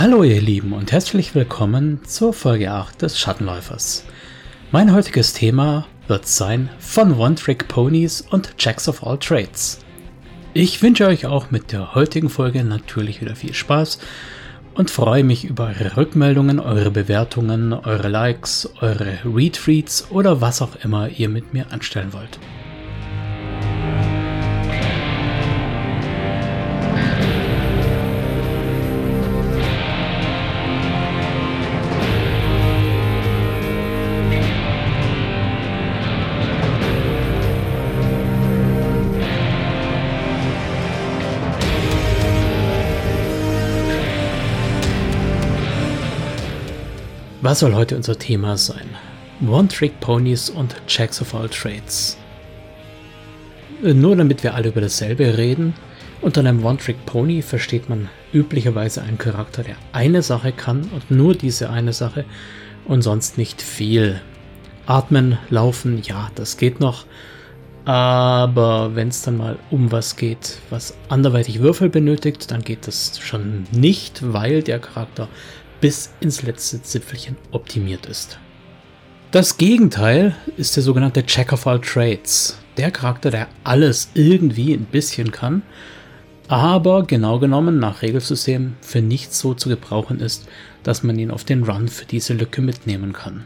Hallo ihr Lieben und herzlich willkommen zur Folge 8 des Schattenläufers. Mein heutiges Thema wird sein von One-Trick-Ponys und Jacks of All Trades. Ich wünsche euch auch mit der heutigen Folge natürlich wieder viel Spaß und freue mich über eure Rückmeldungen, eure Bewertungen, eure Likes, eure Retweets oder was auch immer ihr mit mir anstellen wollt. Was soll heute unser Thema sein? One-Trick-Ponys und Jacks of All Trades. Nur damit wir alle über dasselbe reden, unter einem One-Trick-Pony versteht man üblicherweise einen Charakter, der eine Sache kann und nur diese eine Sache und sonst nicht viel. Atmen, laufen, ja, das geht noch. Aber wenn es dann mal um was geht, was anderweitig Würfel benötigt, dann geht das schon nicht, weil der Charakter bis ins letzte Zipfelchen optimiert ist. Das Gegenteil ist der sogenannte Check of all Trades. Der Charakter, der alles irgendwie ein bisschen kann, aber genau genommen nach Regelsystem für nichts so zu gebrauchen ist, dass man ihn auf den Run für diese Lücke mitnehmen kann.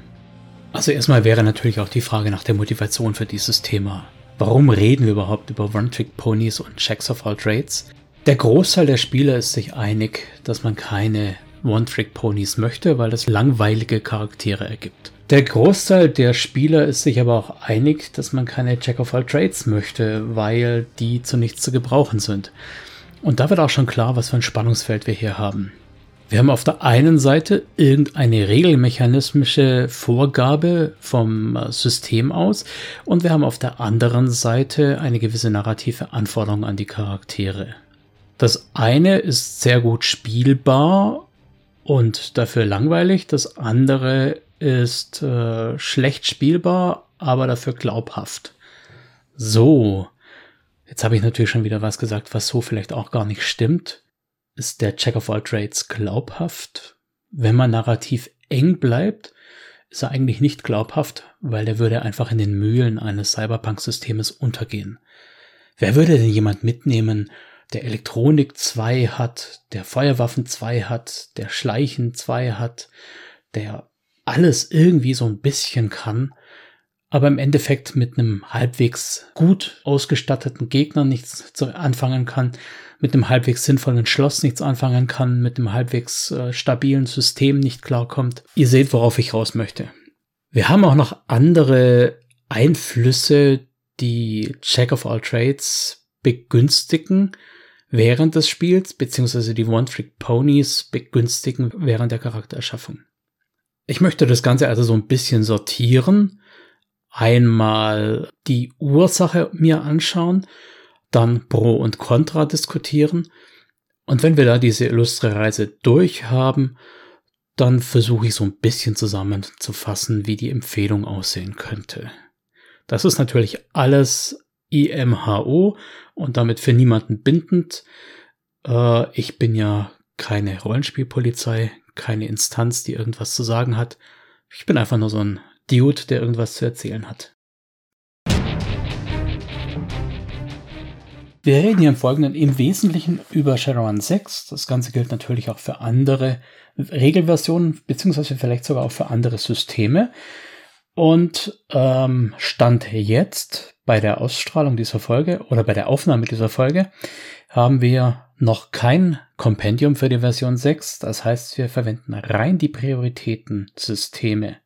Also erstmal wäre natürlich auch die Frage nach der Motivation für dieses Thema. Warum reden wir überhaupt über One-Trick-Ponys und Checks of all Trades? Der Großteil der Spieler ist sich einig, dass man keine One-Trick-Ponys möchte, weil das langweilige Charaktere ergibt. Der Großteil der Spieler ist sich aber auch einig, dass man keine Jack of all Trades möchte, weil die zu nichts zu gebrauchen sind. Und da wird auch schon klar, was für ein Spannungsfeld wir hier haben. Wir haben auf der einen Seite irgendeine regelmechanismische Vorgabe vom System aus und wir haben auf der anderen Seite eine gewisse narrative Anforderung an die Charaktere. Das eine ist sehr gut spielbar und dafür langweilig. Das andere ist äh, schlecht spielbar, aber dafür glaubhaft. So, jetzt habe ich natürlich schon wieder was gesagt, was so vielleicht auch gar nicht stimmt. Ist der Check of All Trades glaubhaft? Wenn man narrativ eng bleibt, ist er eigentlich nicht glaubhaft, weil der würde einfach in den Mühlen eines Cyberpunk-Systems untergehen. Wer würde denn jemand mitnehmen, der Elektronik 2 hat, der Feuerwaffen 2 hat, der Schleichen 2 hat, der alles irgendwie so ein bisschen kann, aber im Endeffekt mit einem halbwegs gut ausgestatteten Gegner nichts anfangen kann, mit einem halbwegs sinnvollen Schloss nichts anfangen kann, mit einem halbwegs äh, stabilen System nicht klarkommt. Ihr seht, worauf ich raus möchte. Wir haben auch noch andere Einflüsse, die Check of All Trades begünstigen während des Spiels, beziehungsweise die One-Trick-Ponys begünstigen während der Charaktererschaffung. Ich möchte das Ganze also so ein bisschen sortieren. Einmal die Ursache mir anschauen, dann Pro und Contra diskutieren. Und wenn wir da diese illustre Reise durch haben, dann versuche ich so ein bisschen zusammenzufassen, wie die Empfehlung aussehen könnte. Das ist natürlich alles IMHO und damit für niemanden bindend. Äh, ich bin ja keine Rollenspielpolizei, keine Instanz, die irgendwas zu sagen hat. Ich bin einfach nur so ein Dude, der irgendwas zu erzählen hat. Wir reden hier im Folgenden im Wesentlichen über Shadowrun 6. Das Ganze gilt natürlich auch für andere Regelversionen, beziehungsweise vielleicht sogar auch für andere Systeme. Und ähm, Stand jetzt bei der Ausstrahlung dieser Folge oder bei der Aufnahme dieser Folge haben wir noch kein Kompendium für die Version 6. Das heißt, wir verwenden rein die Prioritätensysteme.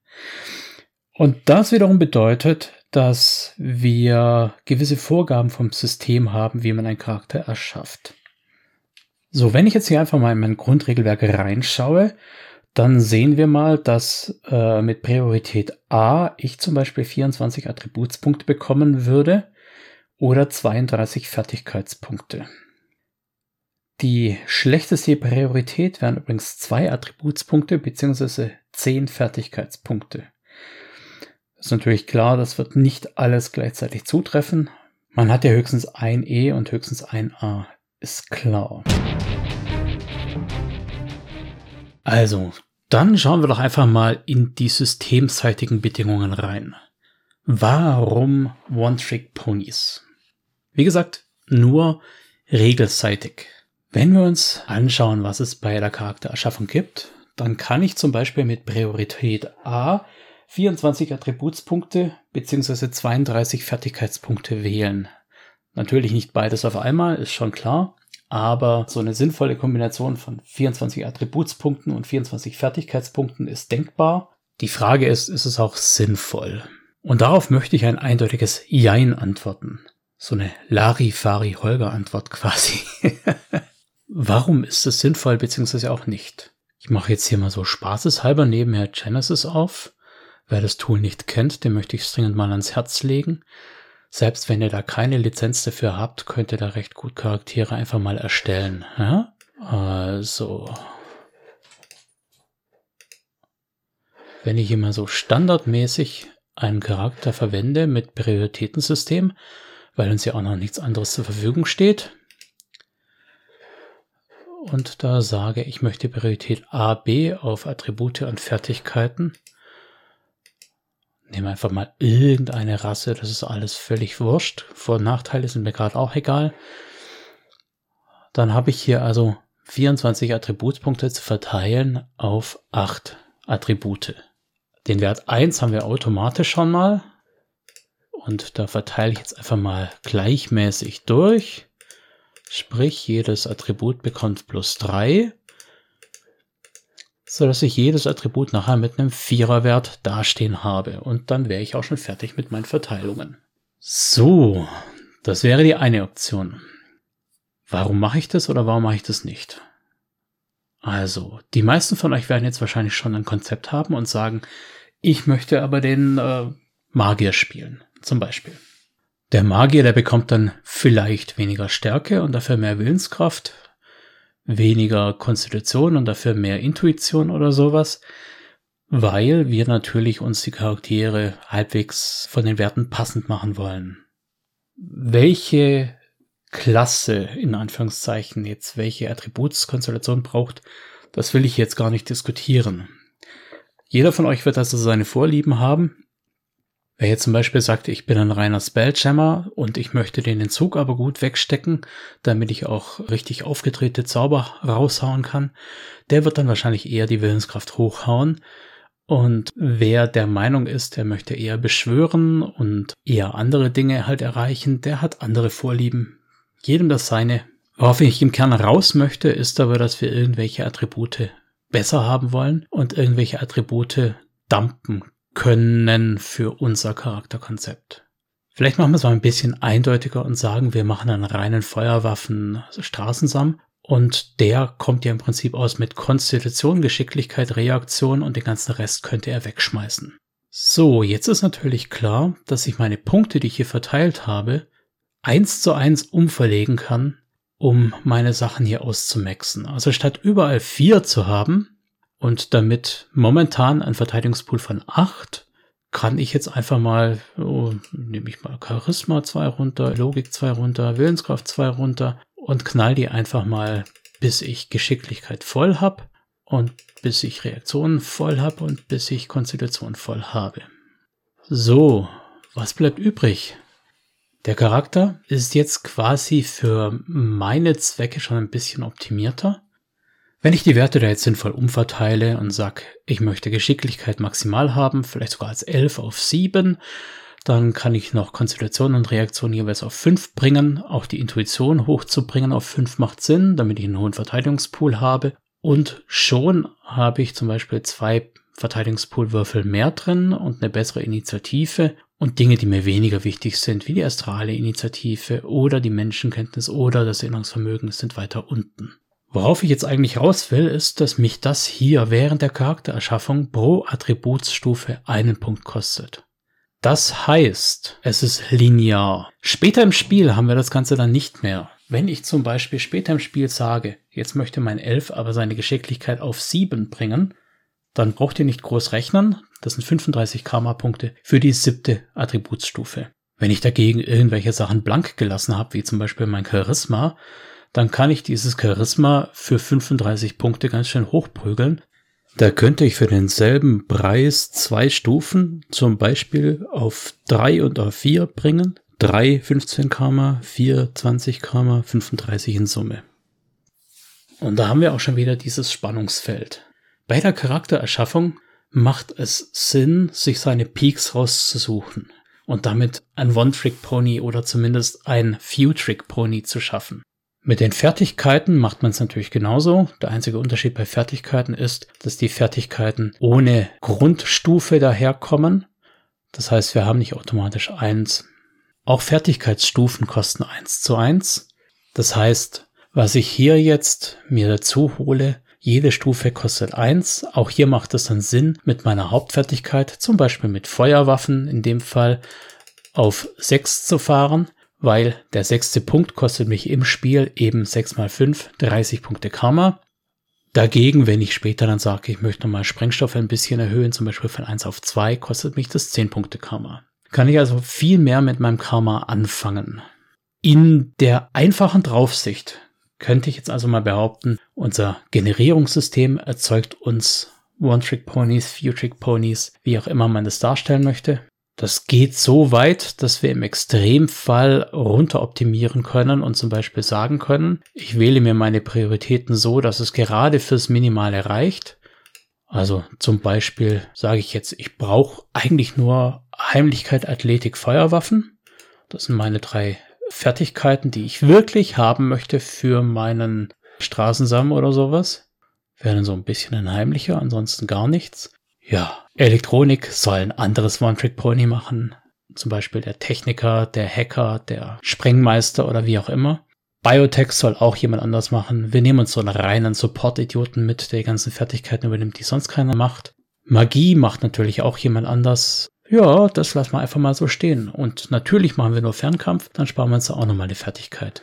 Und das wiederum bedeutet, dass wir gewisse Vorgaben vom System haben, wie man einen Charakter erschafft. So, wenn ich jetzt hier einfach mal in mein Grundregelwerk reinschaue, dann sehen wir mal, dass äh, mit Priorität A ich zum Beispiel 24 Attributspunkte bekommen würde oder 32 Fertigkeitspunkte. Die schlechteste Priorität wären übrigens zwei Attributspunkte bzw. 10 Fertigkeitspunkte. Ist natürlich klar, das wird nicht alles gleichzeitig zutreffen. Man hat ja höchstens ein E und höchstens ein A. Ist klar. Also, dann schauen wir doch einfach mal in die systemseitigen Bedingungen rein. Warum One-Trick-Ponys? Wie gesagt, nur regelseitig. Wenn wir uns anschauen, was es bei der Charaktererschaffung gibt, dann kann ich zum Beispiel mit Priorität A 24 Attributspunkte bzw. 32 Fertigkeitspunkte wählen. Natürlich nicht beides auf einmal, ist schon klar, aber so eine sinnvolle Kombination von 24 Attributspunkten und 24 Fertigkeitspunkten ist denkbar. Die Frage ist, ist es auch sinnvoll? Und darauf möchte ich ein eindeutiges Jein antworten. So eine Larifari-Holger-Antwort quasi. Warum ist es sinnvoll bzw. auch nicht? Ich mache jetzt hier mal so spaßeshalber nebenher Genesis auf. Wer das Tool nicht kennt, dem möchte ich es dringend mal ans Herz legen. Selbst wenn ihr da keine Lizenz dafür habt, könnt ihr da recht gut Charaktere einfach mal erstellen. Ja? Also. Wenn ich immer so standardmäßig einen Charakter verwende mit Prioritätensystem, weil uns ja auch noch nichts anderes zur Verfügung steht, und da sage, ich möchte Priorität A, B auf Attribute und Fertigkeiten. Nehmen einfach mal irgendeine Rasse, das ist alles völlig wurscht. Vor- und Nachteile sind mir gerade auch egal. Dann habe ich hier also 24 Attributspunkte zu verteilen auf 8 Attribute. Den Wert 1 haben wir automatisch schon mal. Und da verteile ich jetzt einfach mal gleichmäßig durch. Sprich, jedes Attribut bekommt plus 3, so dass ich jedes Attribut nachher mit einem Viererwert dastehen habe. Und dann wäre ich auch schon fertig mit meinen Verteilungen. So, das wäre die eine Option. Warum mache ich das oder warum mache ich das nicht? Also, die meisten von euch werden jetzt wahrscheinlich schon ein Konzept haben und sagen, ich möchte aber den äh, Magier spielen, zum Beispiel. Der Magier, der bekommt dann vielleicht weniger Stärke und dafür mehr Willenskraft, weniger Konstitution und dafür mehr Intuition oder sowas, weil wir natürlich uns die Charaktere halbwegs von den Werten passend machen wollen. Welche Klasse, in Anführungszeichen, jetzt welche Attributskonstellation braucht, das will ich jetzt gar nicht diskutieren. Jeder von euch wird also seine Vorlieben haben Wer jetzt zum Beispiel sagt, ich bin ein reiner Spelljammer und ich möchte den Entzug aber gut wegstecken, damit ich auch richtig aufgedrehte Zauber raushauen kann, der wird dann wahrscheinlich eher die Willenskraft hochhauen. Und wer der Meinung ist, der möchte eher beschwören und eher andere Dinge halt erreichen, der hat andere Vorlieben. Jedem das seine. Worauf ich im Kern raus möchte, ist aber, dass wir irgendwelche Attribute besser haben wollen und irgendwelche Attribute dumpen können für unser Charakterkonzept. Vielleicht machen wir es mal ein bisschen eindeutiger und sagen, wir machen einen reinen Feuerwaffen also und der kommt ja im Prinzip aus mit Konstitution, Geschicklichkeit, Reaktion und den ganzen Rest könnte er wegschmeißen. So, jetzt ist natürlich klar, dass ich meine Punkte, die ich hier verteilt habe, eins zu eins umverlegen kann, um meine Sachen hier auszumaxen. Also statt überall vier zu haben, und damit momentan ein Verteidigungspool von 8 kann ich jetzt einfach mal, oh, nehme ich mal Charisma 2 runter, Logik 2 runter, Willenskraft 2 runter und knall die einfach mal, bis ich Geschicklichkeit voll habe und bis ich Reaktionen voll habe und bis ich Konstitution voll habe. So, was bleibt übrig? Der Charakter ist jetzt quasi für meine Zwecke schon ein bisschen optimierter. Wenn ich die Werte da jetzt sinnvoll umverteile und sag, ich möchte Geschicklichkeit maximal haben, vielleicht sogar als 11 auf 7, dann kann ich noch Konstitution und Reaktion jeweils auf 5 bringen. Auch die Intuition hochzubringen auf 5 macht Sinn, damit ich einen hohen Verteidigungspool habe. Und schon habe ich zum Beispiel zwei Verteidigungspoolwürfel mehr drin und eine bessere Initiative und Dinge, die mir weniger wichtig sind, wie die astrale Initiative oder die Menschenkenntnis oder das Erinnerungsvermögen sind weiter unten. Worauf ich jetzt eigentlich raus will, ist, dass mich das hier während der Charaktererschaffung pro Attributsstufe einen Punkt kostet. Das heißt, es ist linear. Später im Spiel haben wir das Ganze dann nicht mehr. Wenn ich zum Beispiel später im Spiel sage, jetzt möchte mein Elf aber seine Geschicklichkeit auf 7 bringen, dann braucht ihr nicht groß rechnen. Das sind 35 Karma-Punkte für die siebte Attributsstufe. Wenn ich dagegen irgendwelche Sachen blank gelassen habe, wie zum Beispiel mein Charisma, dann kann ich dieses Charisma für 35 Punkte ganz schön hochprügeln. Da könnte ich für denselben Preis zwei Stufen zum Beispiel auf drei und auf vier bringen. Drei 15 km, vier 20 km, 35 in Summe. Und da haben wir auch schon wieder dieses Spannungsfeld. Bei der Charaktererschaffung macht es Sinn, sich seine Peaks rauszusuchen und damit ein One-Trick-Pony oder zumindest ein Few-Trick-Pony zu schaffen. Mit den Fertigkeiten macht man es natürlich genauso. Der einzige Unterschied bei Fertigkeiten ist, dass die Fertigkeiten ohne Grundstufe daherkommen. Das heißt, wir haben nicht automatisch eins. Auch Fertigkeitsstufen kosten eins zu eins. Das heißt, was ich hier jetzt mir dazu hole, jede Stufe kostet eins. Auch hier macht es dann Sinn, mit meiner Hauptfertigkeit, zum Beispiel mit Feuerwaffen in dem Fall, auf sechs zu fahren weil der sechste Punkt kostet mich im Spiel eben 6 mal 5, 30 Punkte Karma. Dagegen, wenn ich später dann sage, ich möchte nochmal Sprengstoff ein bisschen erhöhen, zum Beispiel von 1 auf 2, kostet mich das 10 Punkte Karma. Kann ich also viel mehr mit meinem Karma anfangen. In der einfachen Draufsicht könnte ich jetzt also mal behaupten, unser Generierungssystem erzeugt uns One-Trick-Ponys, Few-Trick-Ponys, wie auch immer man das darstellen möchte. Das geht so weit, dass wir im Extremfall runteroptimieren können und zum Beispiel sagen können, ich wähle mir meine Prioritäten so, dass es gerade fürs Minimale reicht. Also zum Beispiel sage ich jetzt, ich brauche eigentlich nur Heimlichkeit, Athletik, Feuerwaffen. Das sind meine drei Fertigkeiten, die ich wirklich haben möchte für meinen Straßensamm oder sowas. Wären so ein bisschen ein heimlicher, ansonsten gar nichts. Ja, Elektronik soll ein anderes One-Trick-Pony machen. Zum Beispiel der Techniker, der Hacker, der Sprengmeister oder wie auch immer. Biotech soll auch jemand anders machen. Wir nehmen uns so einen reinen Support-Idioten mit, der die ganzen Fertigkeiten übernimmt, die sonst keiner macht. Magie macht natürlich auch jemand anders. Ja, das lassen wir einfach mal so stehen. Und natürlich machen wir nur Fernkampf, dann sparen wir uns auch nochmal eine Fertigkeit.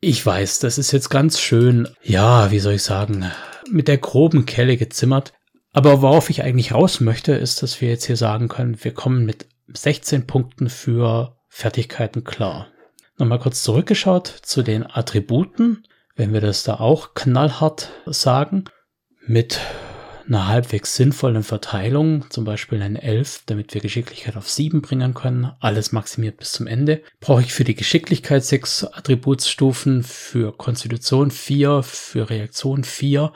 Ich weiß, das ist jetzt ganz schön, ja, wie soll ich sagen, mit der groben Kelle gezimmert. Aber worauf ich eigentlich raus möchte, ist, dass wir jetzt hier sagen können, wir kommen mit 16 Punkten für Fertigkeiten klar. Nochmal kurz zurückgeschaut zu den Attributen. Wenn wir das da auch knallhart sagen, mit einer halbwegs sinnvollen Verteilung, zum Beispiel ein 11, damit wir Geschicklichkeit auf 7 bringen können, alles maximiert bis zum Ende, brauche ich für die Geschicklichkeit 6 Attributsstufen, für Konstitution 4, für Reaktion 4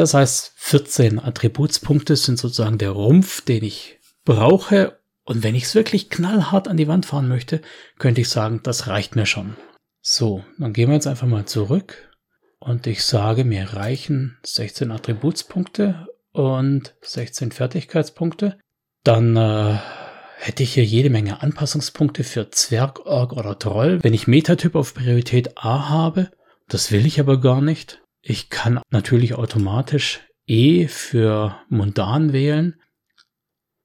das heißt, 14 Attributspunkte sind sozusagen der Rumpf, den ich brauche. Und wenn ich es wirklich knallhart an die Wand fahren möchte, könnte ich sagen, das reicht mir schon. So, dann gehen wir jetzt einfach mal zurück. Und ich sage, mir reichen 16 Attributspunkte und 16 Fertigkeitspunkte. Dann äh, hätte ich hier jede Menge Anpassungspunkte für Zwerg, Org oder Troll. Wenn ich Metatyp auf Priorität A habe, das will ich aber gar nicht. Ich kann natürlich automatisch E für Mundan wählen.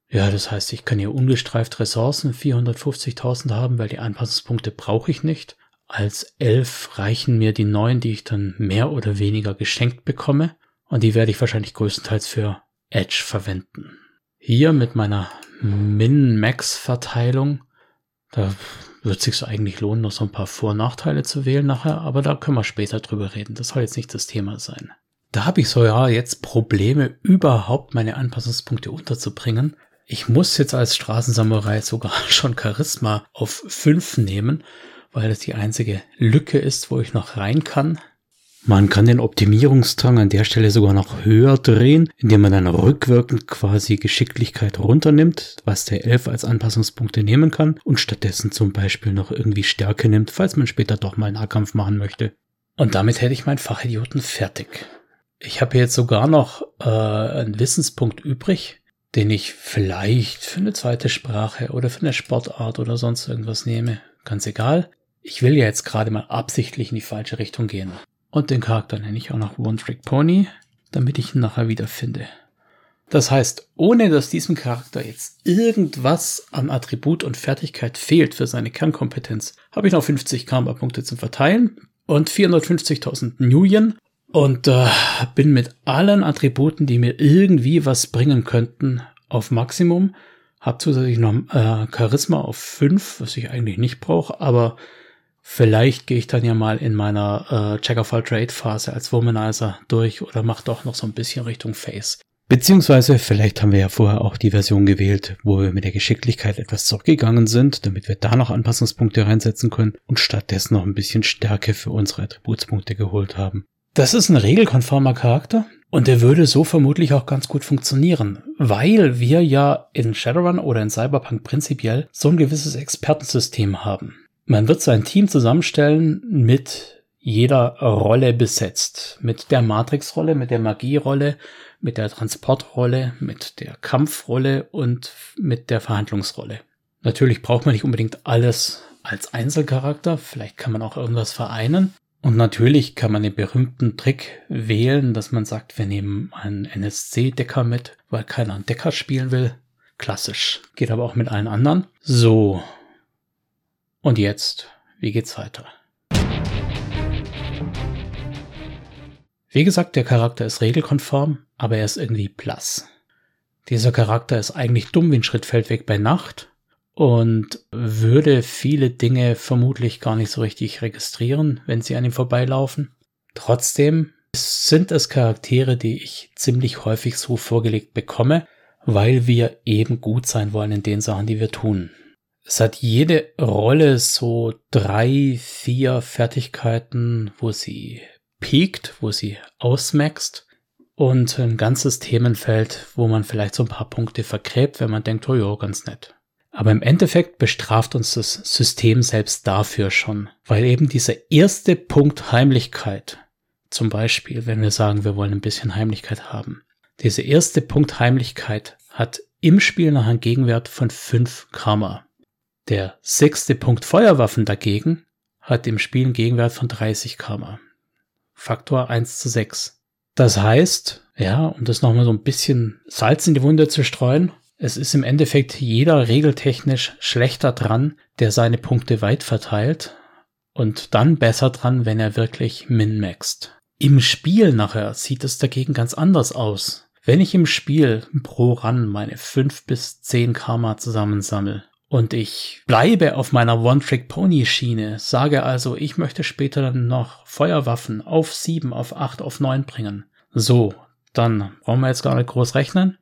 Ja, das heißt, ich kann hier ungestreift Ressourcen 450.000 haben, weil die Anpassungspunkte brauche ich nicht. Als 11 reichen mir die neun, die ich dann mehr oder weniger geschenkt bekomme. Und die werde ich wahrscheinlich größtenteils für Edge verwenden. Hier mit meiner Min-Max-Verteilung, da wird sich eigentlich lohnen, noch so ein paar Vor- und Nachteile zu wählen nachher, aber da können wir später drüber reden. Das soll jetzt nicht das Thema sein. Da habe ich so ja jetzt Probleme, überhaupt meine Anpassungspunkte unterzubringen. Ich muss jetzt als Straßensamurai sogar schon Charisma auf 5 nehmen, weil das die einzige Lücke ist, wo ich noch rein kann. Man kann den Optimierungsdrang an der Stelle sogar noch höher drehen, indem man dann rückwirkend quasi Geschicklichkeit runternimmt, was der Elf als Anpassungspunkte nehmen kann und stattdessen zum Beispiel noch irgendwie Stärke nimmt, falls man später doch mal Nahkampf machen möchte. Und damit hätte ich meinen Fachidioten fertig. Ich habe jetzt sogar noch äh, einen Wissenspunkt übrig, den ich vielleicht für eine zweite Sprache oder für eine Sportart oder sonst irgendwas nehme. Ganz egal. Ich will ja jetzt gerade mal absichtlich in die falsche Richtung gehen. Und den Charakter nenne ich auch noch One Trick Pony, damit ich ihn nachher wieder finde. Das heißt, ohne dass diesem Charakter jetzt irgendwas an Attribut und Fertigkeit fehlt für seine Kernkompetenz, habe ich noch 50 Karma-Punkte zum Verteilen und 450.000 Nuyen und äh, bin mit allen Attributen, die mir irgendwie was bringen könnten, auf Maximum. Hab zusätzlich noch äh, Charisma auf 5, was ich eigentlich nicht brauche, aber Vielleicht gehe ich dann ja mal in meiner äh, Check of All Trade Phase als Womanizer durch oder mache doch noch so ein bisschen Richtung Face. Beziehungsweise vielleicht haben wir ja vorher auch die Version gewählt, wo wir mit der Geschicklichkeit etwas zurückgegangen sind, damit wir da noch Anpassungspunkte reinsetzen können und stattdessen noch ein bisschen Stärke für unsere Attributspunkte geholt haben. Das ist ein regelkonformer Charakter und der würde so vermutlich auch ganz gut funktionieren, weil wir ja in Shadowrun oder in Cyberpunk prinzipiell so ein gewisses Expertensystem haben. Man wird sein Team zusammenstellen mit jeder Rolle besetzt. Mit der Matrix-Rolle, mit der Magie-Rolle, mit der Transportrolle, mit der Kampfrolle und mit der Verhandlungsrolle. Natürlich braucht man nicht unbedingt alles als Einzelcharakter, vielleicht kann man auch irgendwas vereinen. Und natürlich kann man den berühmten Trick wählen, dass man sagt, wir nehmen einen NSC-Decker mit, weil keiner einen Decker spielen will. Klassisch. Geht aber auch mit allen anderen. So. Und jetzt, wie geht's weiter? Wie gesagt, der Charakter ist regelkonform, aber er ist irgendwie blass. Dieser Charakter ist eigentlich dumm wie ein Schrittfeldweg bei Nacht und würde viele Dinge vermutlich gar nicht so richtig registrieren, wenn sie an ihm vorbeilaufen. Trotzdem sind es Charaktere, die ich ziemlich häufig so vorgelegt bekomme, weil wir eben gut sein wollen in den Sachen, die wir tun. Es hat jede Rolle so drei, vier Fertigkeiten, wo sie peakt, wo sie ausmaxt und ein ganzes Themenfeld, wo man vielleicht so ein paar Punkte vergräbt, wenn man denkt, oh ja, ganz nett. Aber im Endeffekt bestraft uns das System selbst dafür schon, weil eben dieser erste Punkt Heimlichkeit, zum Beispiel, wenn wir sagen, wir wollen ein bisschen Heimlichkeit haben, dieser erste Punkt Heimlichkeit hat im Spiel noch einen Gegenwert von 5 Karma. Der sechste Punkt Feuerwaffen dagegen hat im Spiel einen Gegenwert von 30 Karma. Faktor 1 zu 6. Das heißt, ja, um das nochmal so ein bisschen Salz in die Wunde zu streuen, es ist im Endeffekt jeder regeltechnisch schlechter dran, der seine Punkte weit verteilt und dann besser dran, wenn er wirklich min-maxt. Im Spiel nachher sieht es dagegen ganz anders aus. Wenn ich im Spiel pro Run meine 5 bis 10 Karma zusammensammle und ich bleibe auf meiner One-Trick-Pony-Schiene, sage also, ich möchte später noch Feuerwaffen auf 7, auf 8, auf 9 bringen. So, dann brauchen wir jetzt gar nicht groß rechnen.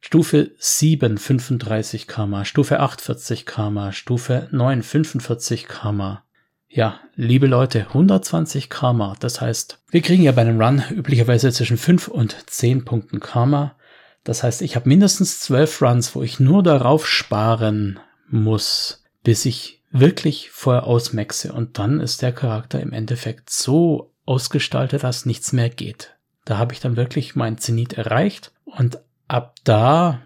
Stufe 7 35 Karma, Stufe 8 40 Karma, Stufe 9 45 Karma. Ja, liebe Leute, 120 Karma. Das heißt, wir kriegen ja bei einem Run üblicherweise zwischen 5 und 10 Punkten Karma. Das heißt, ich habe mindestens 12 Runs, wo ich nur darauf sparen muss, bis ich wirklich vorher ausmaxe. Und dann ist der Charakter im Endeffekt so ausgestaltet, dass nichts mehr geht. Da habe ich dann wirklich mein Zenit erreicht und ab da,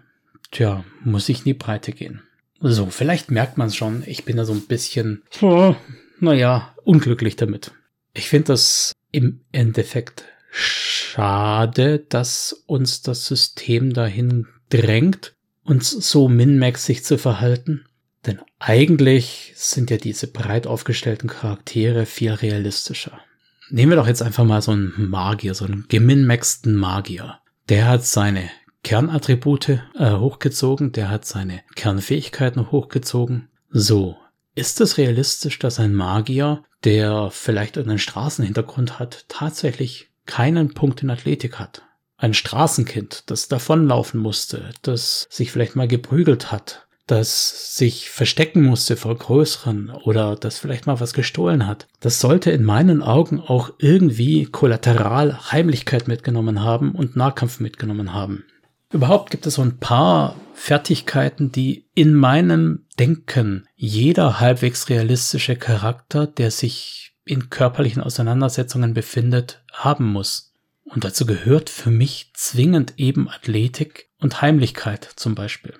tja, muss ich in die Breite gehen. So, vielleicht merkt man es schon, ich bin da so ein bisschen, oh, naja, unglücklich damit. Ich finde das im Endeffekt schade, dass uns das System dahin drängt, uns so minmaxig zu verhalten. Denn eigentlich sind ja diese breit aufgestellten Charaktere viel realistischer. Nehmen wir doch jetzt einfach mal so einen Magier, so einen geminmaxten Magier. Der hat seine Kernattribute äh, hochgezogen, der hat seine Kernfähigkeiten hochgezogen. So, ist es realistisch, dass ein Magier, der vielleicht einen Straßenhintergrund hat, tatsächlich keinen Punkt in Athletik hat? Ein Straßenkind, das davonlaufen musste, das sich vielleicht mal geprügelt hat, das sich verstecken musste vor größeren oder das vielleicht mal was gestohlen hat. Das sollte in meinen Augen auch irgendwie kollateral Heimlichkeit mitgenommen haben und Nahkampf mitgenommen haben. Überhaupt gibt es so ein paar Fertigkeiten, die in meinem Denken jeder halbwegs realistische Charakter, der sich in körperlichen Auseinandersetzungen befindet, haben muss. Und dazu gehört für mich zwingend eben Athletik und Heimlichkeit zum Beispiel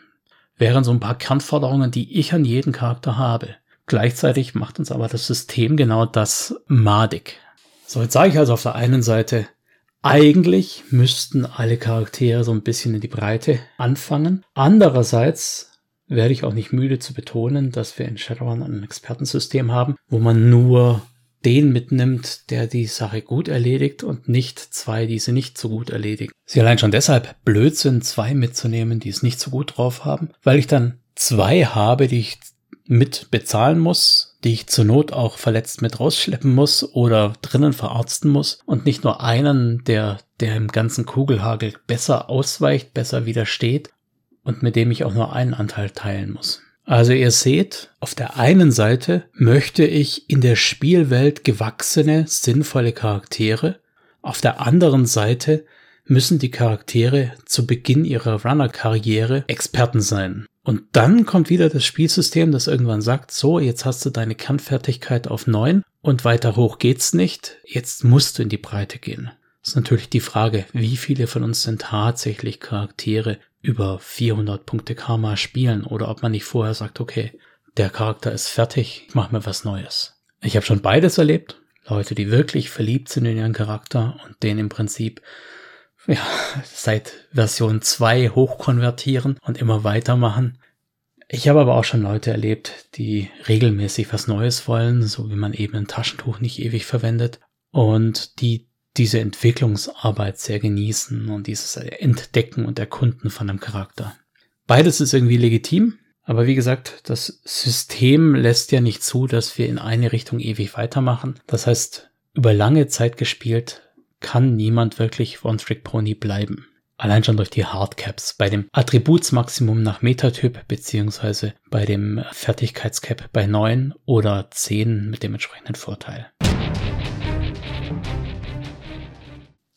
wären so ein paar Kernforderungen, die ich an jeden Charakter habe. Gleichzeitig macht uns aber das System genau das madig. So, jetzt sage ich also auf der einen Seite, eigentlich müssten alle Charaktere so ein bisschen in die Breite anfangen. Andererseits werde ich auch nicht müde zu betonen, dass wir in Shadowrun ein Expertensystem haben, wo man nur den mitnimmt, der die Sache gut erledigt und nicht zwei, die sie nicht so gut erledigen. Sie allein schon deshalb blöd sind, zwei mitzunehmen, die es nicht so gut drauf haben, weil ich dann zwei habe, die ich mit bezahlen muss, die ich zur Not auch verletzt mit rausschleppen muss oder drinnen verarzten muss und nicht nur einen, der, der im ganzen Kugelhagel besser ausweicht, besser widersteht und mit dem ich auch nur einen Anteil teilen muss. Also ihr seht, auf der einen Seite möchte ich in der Spielwelt gewachsene, sinnvolle Charaktere, auf der anderen Seite müssen die Charaktere zu Beginn ihrer Runner-Karriere Experten sein. Und dann kommt wieder das Spielsystem, das irgendwann sagt, so, jetzt hast du deine Kernfertigkeit auf neun und weiter hoch geht's nicht, jetzt musst du in die Breite gehen. Das ist natürlich die Frage, wie viele von uns sind tatsächlich Charaktere, über 400 Punkte Karma spielen oder ob man nicht vorher sagt, okay, der Charakter ist fertig, ich mache mir was Neues. Ich habe schon beides erlebt. Leute, die wirklich verliebt sind in ihren Charakter und den im Prinzip ja, seit Version 2 hochkonvertieren und immer weitermachen. Ich habe aber auch schon Leute erlebt, die regelmäßig was Neues wollen, so wie man eben ein Taschentuch nicht ewig verwendet und die diese Entwicklungsarbeit sehr genießen und dieses Entdecken und Erkunden von einem Charakter. Beides ist irgendwie legitim, aber wie gesagt, das System lässt ja nicht zu, dass wir in eine Richtung ewig weitermachen. Das heißt, über lange Zeit gespielt kann niemand wirklich One-Trick-Pony bleiben. Allein schon durch die Hardcaps. Bei dem Attributsmaximum nach Metatyp beziehungsweise bei dem Fertigkeitscap bei 9 oder 10 mit dem entsprechenden Vorteil.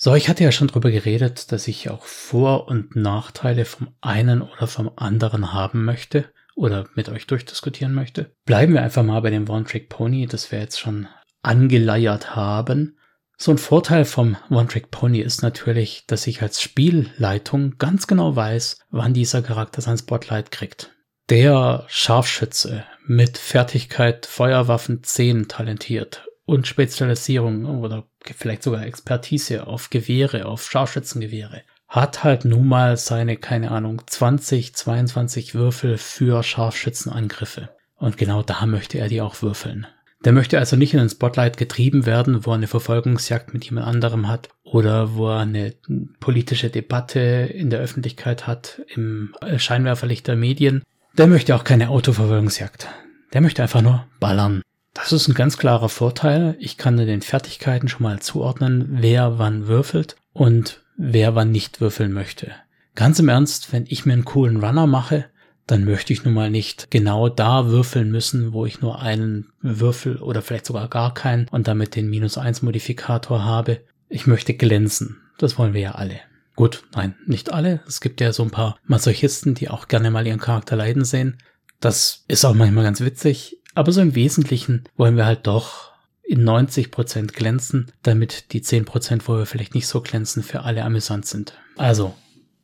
So, ich hatte ja schon drüber geredet, dass ich auch Vor- und Nachteile vom einen oder vom anderen haben möchte oder mit euch durchdiskutieren möchte. Bleiben wir einfach mal bei dem One-Trick-Pony, das wir jetzt schon angeleiert haben. So ein Vorteil vom One-Trick-Pony ist natürlich, dass ich als Spielleitung ganz genau weiß, wann dieser Charakter sein Spotlight kriegt. Der Scharfschütze mit Fertigkeit Feuerwaffen 10 talentiert und Spezialisierung oder vielleicht sogar Expertise auf Gewehre, auf Scharfschützengewehre, hat halt nun mal seine, keine Ahnung, 20, 22 Würfel für Scharfschützenangriffe. Und genau da möchte er die auch würfeln. Der möchte also nicht in den Spotlight getrieben werden, wo er eine Verfolgungsjagd mit jemand anderem hat oder wo er eine politische Debatte in der Öffentlichkeit hat, im Scheinwerferlicht der Medien. Der möchte auch keine Autoverfolgungsjagd. Der möchte einfach nur ballern. Das ist ein ganz klarer Vorteil. Ich kann den Fertigkeiten schon mal zuordnen, wer wann würfelt und wer wann nicht würfeln möchte. Ganz im Ernst, wenn ich mir einen coolen Runner mache, dann möchte ich nun mal nicht genau da würfeln müssen, wo ich nur einen Würfel oder vielleicht sogar gar keinen und damit den minus eins Modifikator habe. Ich möchte glänzen. Das wollen wir ja alle. Gut, nein, nicht alle. Es gibt ja so ein paar Masochisten, die auch gerne mal ihren Charakter leiden sehen. Das ist auch manchmal ganz witzig. Aber so im Wesentlichen wollen wir halt doch in 90 Prozent glänzen, damit die 10%, Prozent, wo wir vielleicht nicht so glänzen, für alle amüsant sind. Also,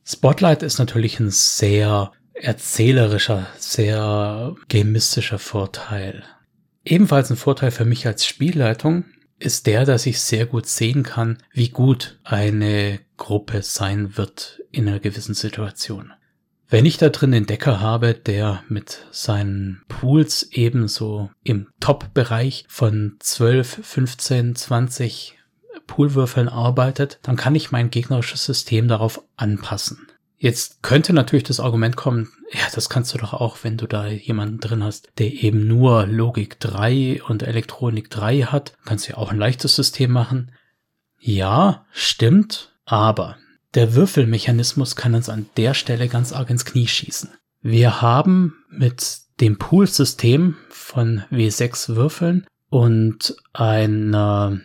Spotlight ist natürlich ein sehr erzählerischer, sehr gamistischer Vorteil. Ebenfalls ein Vorteil für mich als Spielleitung ist der, dass ich sehr gut sehen kann, wie gut eine Gruppe sein wird in einer gewissen Situation. Wenn ich da drin den Decker habe, der mit seinen Pools ebenso im Top-Bereich von 12, 15, 20 Poolwürfeln arbeitet, dann kann ich mein gegnerisches System darauf anpassen. Jetzt könnte natürlich das Argument kommen, ja, das kannst du doch auch, wenn du da jemanden drin hast, der eben nur Logik 3 und Elektronik 3 hat, kannst du ja auch ein leichtes System machen. Ja, stimmt, aber der Würfelmechanismus kann uns an der Stelle ganz arg ins Knie schießen. Wir haben mit dem Poolsystem von W6 Würfeln und einer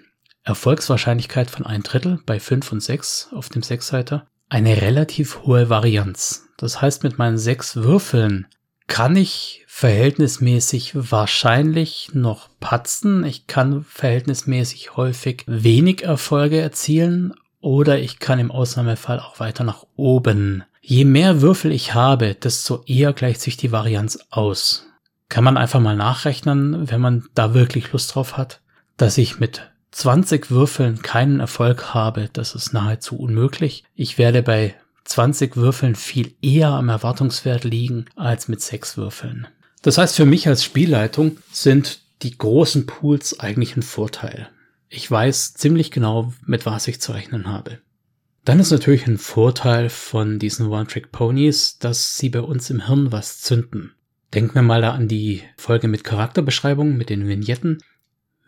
Erfolgswahrscheinlichkeit von ein Drittel bei 5 und 6 auf dem Sechsseiter eine relativ hohe Varianz. Das heißt, mit meinen sechs Würfeln kann ich verhältnismäßig wahrscheinlich noch patzen. Ich kann verhältnismäßig häufig wenig Erfolge erzielen, oder ich kann im Ausnahmefall auch weiter nach oben. Je mehr Würfel ich habe, desto eher gleicht sich die Varianz aus. Kann man einfach mal nachrechnen, wenn man da wirklich Lust drauf hat, dass ich mit 20 Würfeln keinen Erfolg habe, das ist nahezu unmöglich. Ich werde bei 20 Würfeln viel eher am Erwartungswert liegen als mit 6 Würfeln. Das heißt, für mich als Spielleitung sind die großen Pools eigentlich ein Vorteil. Ich weiß ziemlich genau, mit was ich zu rechnen habe. Dann ist natürlich ein Vorteil von diesen One-Trick-Ponies, dass sie bei uns im Hirn was zünden. Denken wir mal da an die Folge mit Charakterbeschreibungen, mit den Vignetten.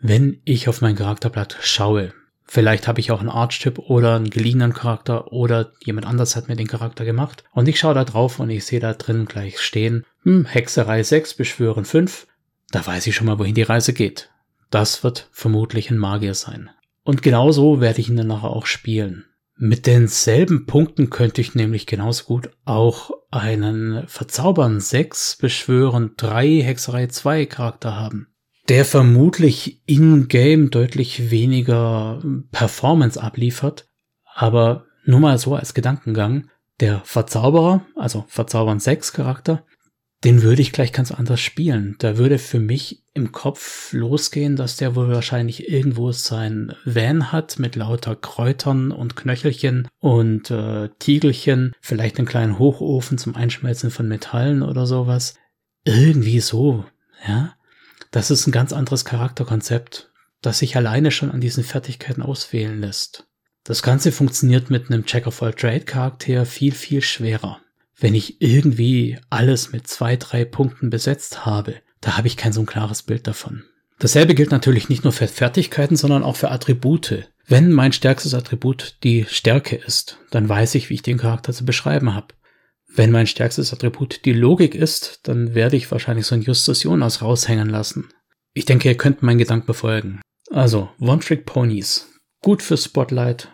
Wenn ich auf mein Charakterblatt schaue, vielleicht habe ich auch einen Archetyp oder einen geliehenen Charakter oder jemand anders hat mir den Charakter gemacht und ich schaue da drauf und ich sehe da drin gleich stehen, hm, Hexerei 6, Beschwören 5, da weiß ich schon mal, wohin die Reise geht. Das wird vermutlich ein Magier sein. Und genauso werde ich ihn dann nachher auch spielen. Mit denselben Punkten könnte ich nämlich genauso gut auch einen Verzaubern 6, Beschwören 3, Hexerei 2 Charakter haben, der vermutlich in-game deutlich weniger Performance abliefert, aber nur mal so als Gedankengang, der Verzauberer, also Verzaubern 6 Charakter, den würde ich gleich ganz anders spielen. Da würde für mich im Kopf losgehen, dass der wohl wahrscheinlich irgendwo sein Van hat mit lauter Kräutern und Knöchelchen und äh, Tiegelchen, vielleicht einen kleinen Hochofen zum Einschmelzen von Metallen oder sowas. Irgendwie so, ja. Das ist ein ganz anderes Charakterkonzept, das sich alleine schon an diesen Fertigkeiten auswählen lässt. Das Ganze funktioniert mit einem Check of All Trade Charakter viel, viel schwerer wenn ich irgendwie alles mit zwei, drei Punkten besetzt habe, da habe ich kein so ein klares Bild davon. Dasselbe gilt natürlich nicht nur für Fertigkeiten, sondern auch für Attribute. Wenn mein stärkstes Attribut die Stärke ist, dann weiß ich, wie ich den Charakter zu beschreiben habe. Wenn mein stärkstes Attribut die Logik ist, dann werde ich wahrscheinlich so ein Justus Jonas raushängen lassen. Ich denke, ihr könnt meinen Gedanken befolgen. Also, One-Trick-Ponies. Gut für Spotlight,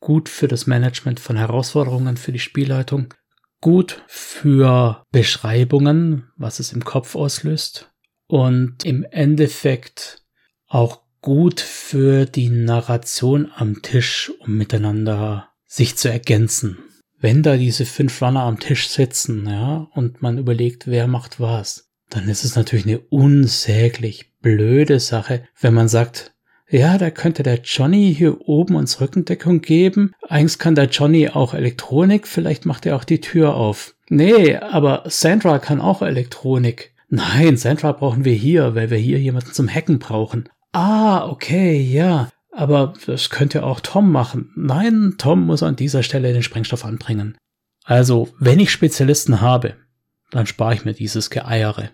gut für das Management von Herausforderungen für die Spielleitung, gut für Beschreibungen, was es im Kopf auslöst und im Endeffekt auch gut für die Narration am Tisch, um miteinander sich zu ergänzen. Wenn da diese fünf Runner am Tisch sitzen, ja, und man überlegt, wer macht was, dann ist es natürlich eine unsäglich blöde Sache, wenn man sagt, ja, da könnte der Johnny hier oben uns Rückendeckung geben. Eigentlich kann der Johnny auch Elektronik, vielleicht macht er auch die Tür auf. Nee, aber Sandra kann auch Elektronik. Nein, Sandra brauchen wir hier, weil wir hier jemanden zum Hacken brauchen. Ah, okay, ja. Aber das könnte auch Tom machen. Nein, Tom muss an dieser Stelle den Sprengstoff anbringen. Also, wenn ich Spezialisten habe, dann spare ich mir dieses Geeiere.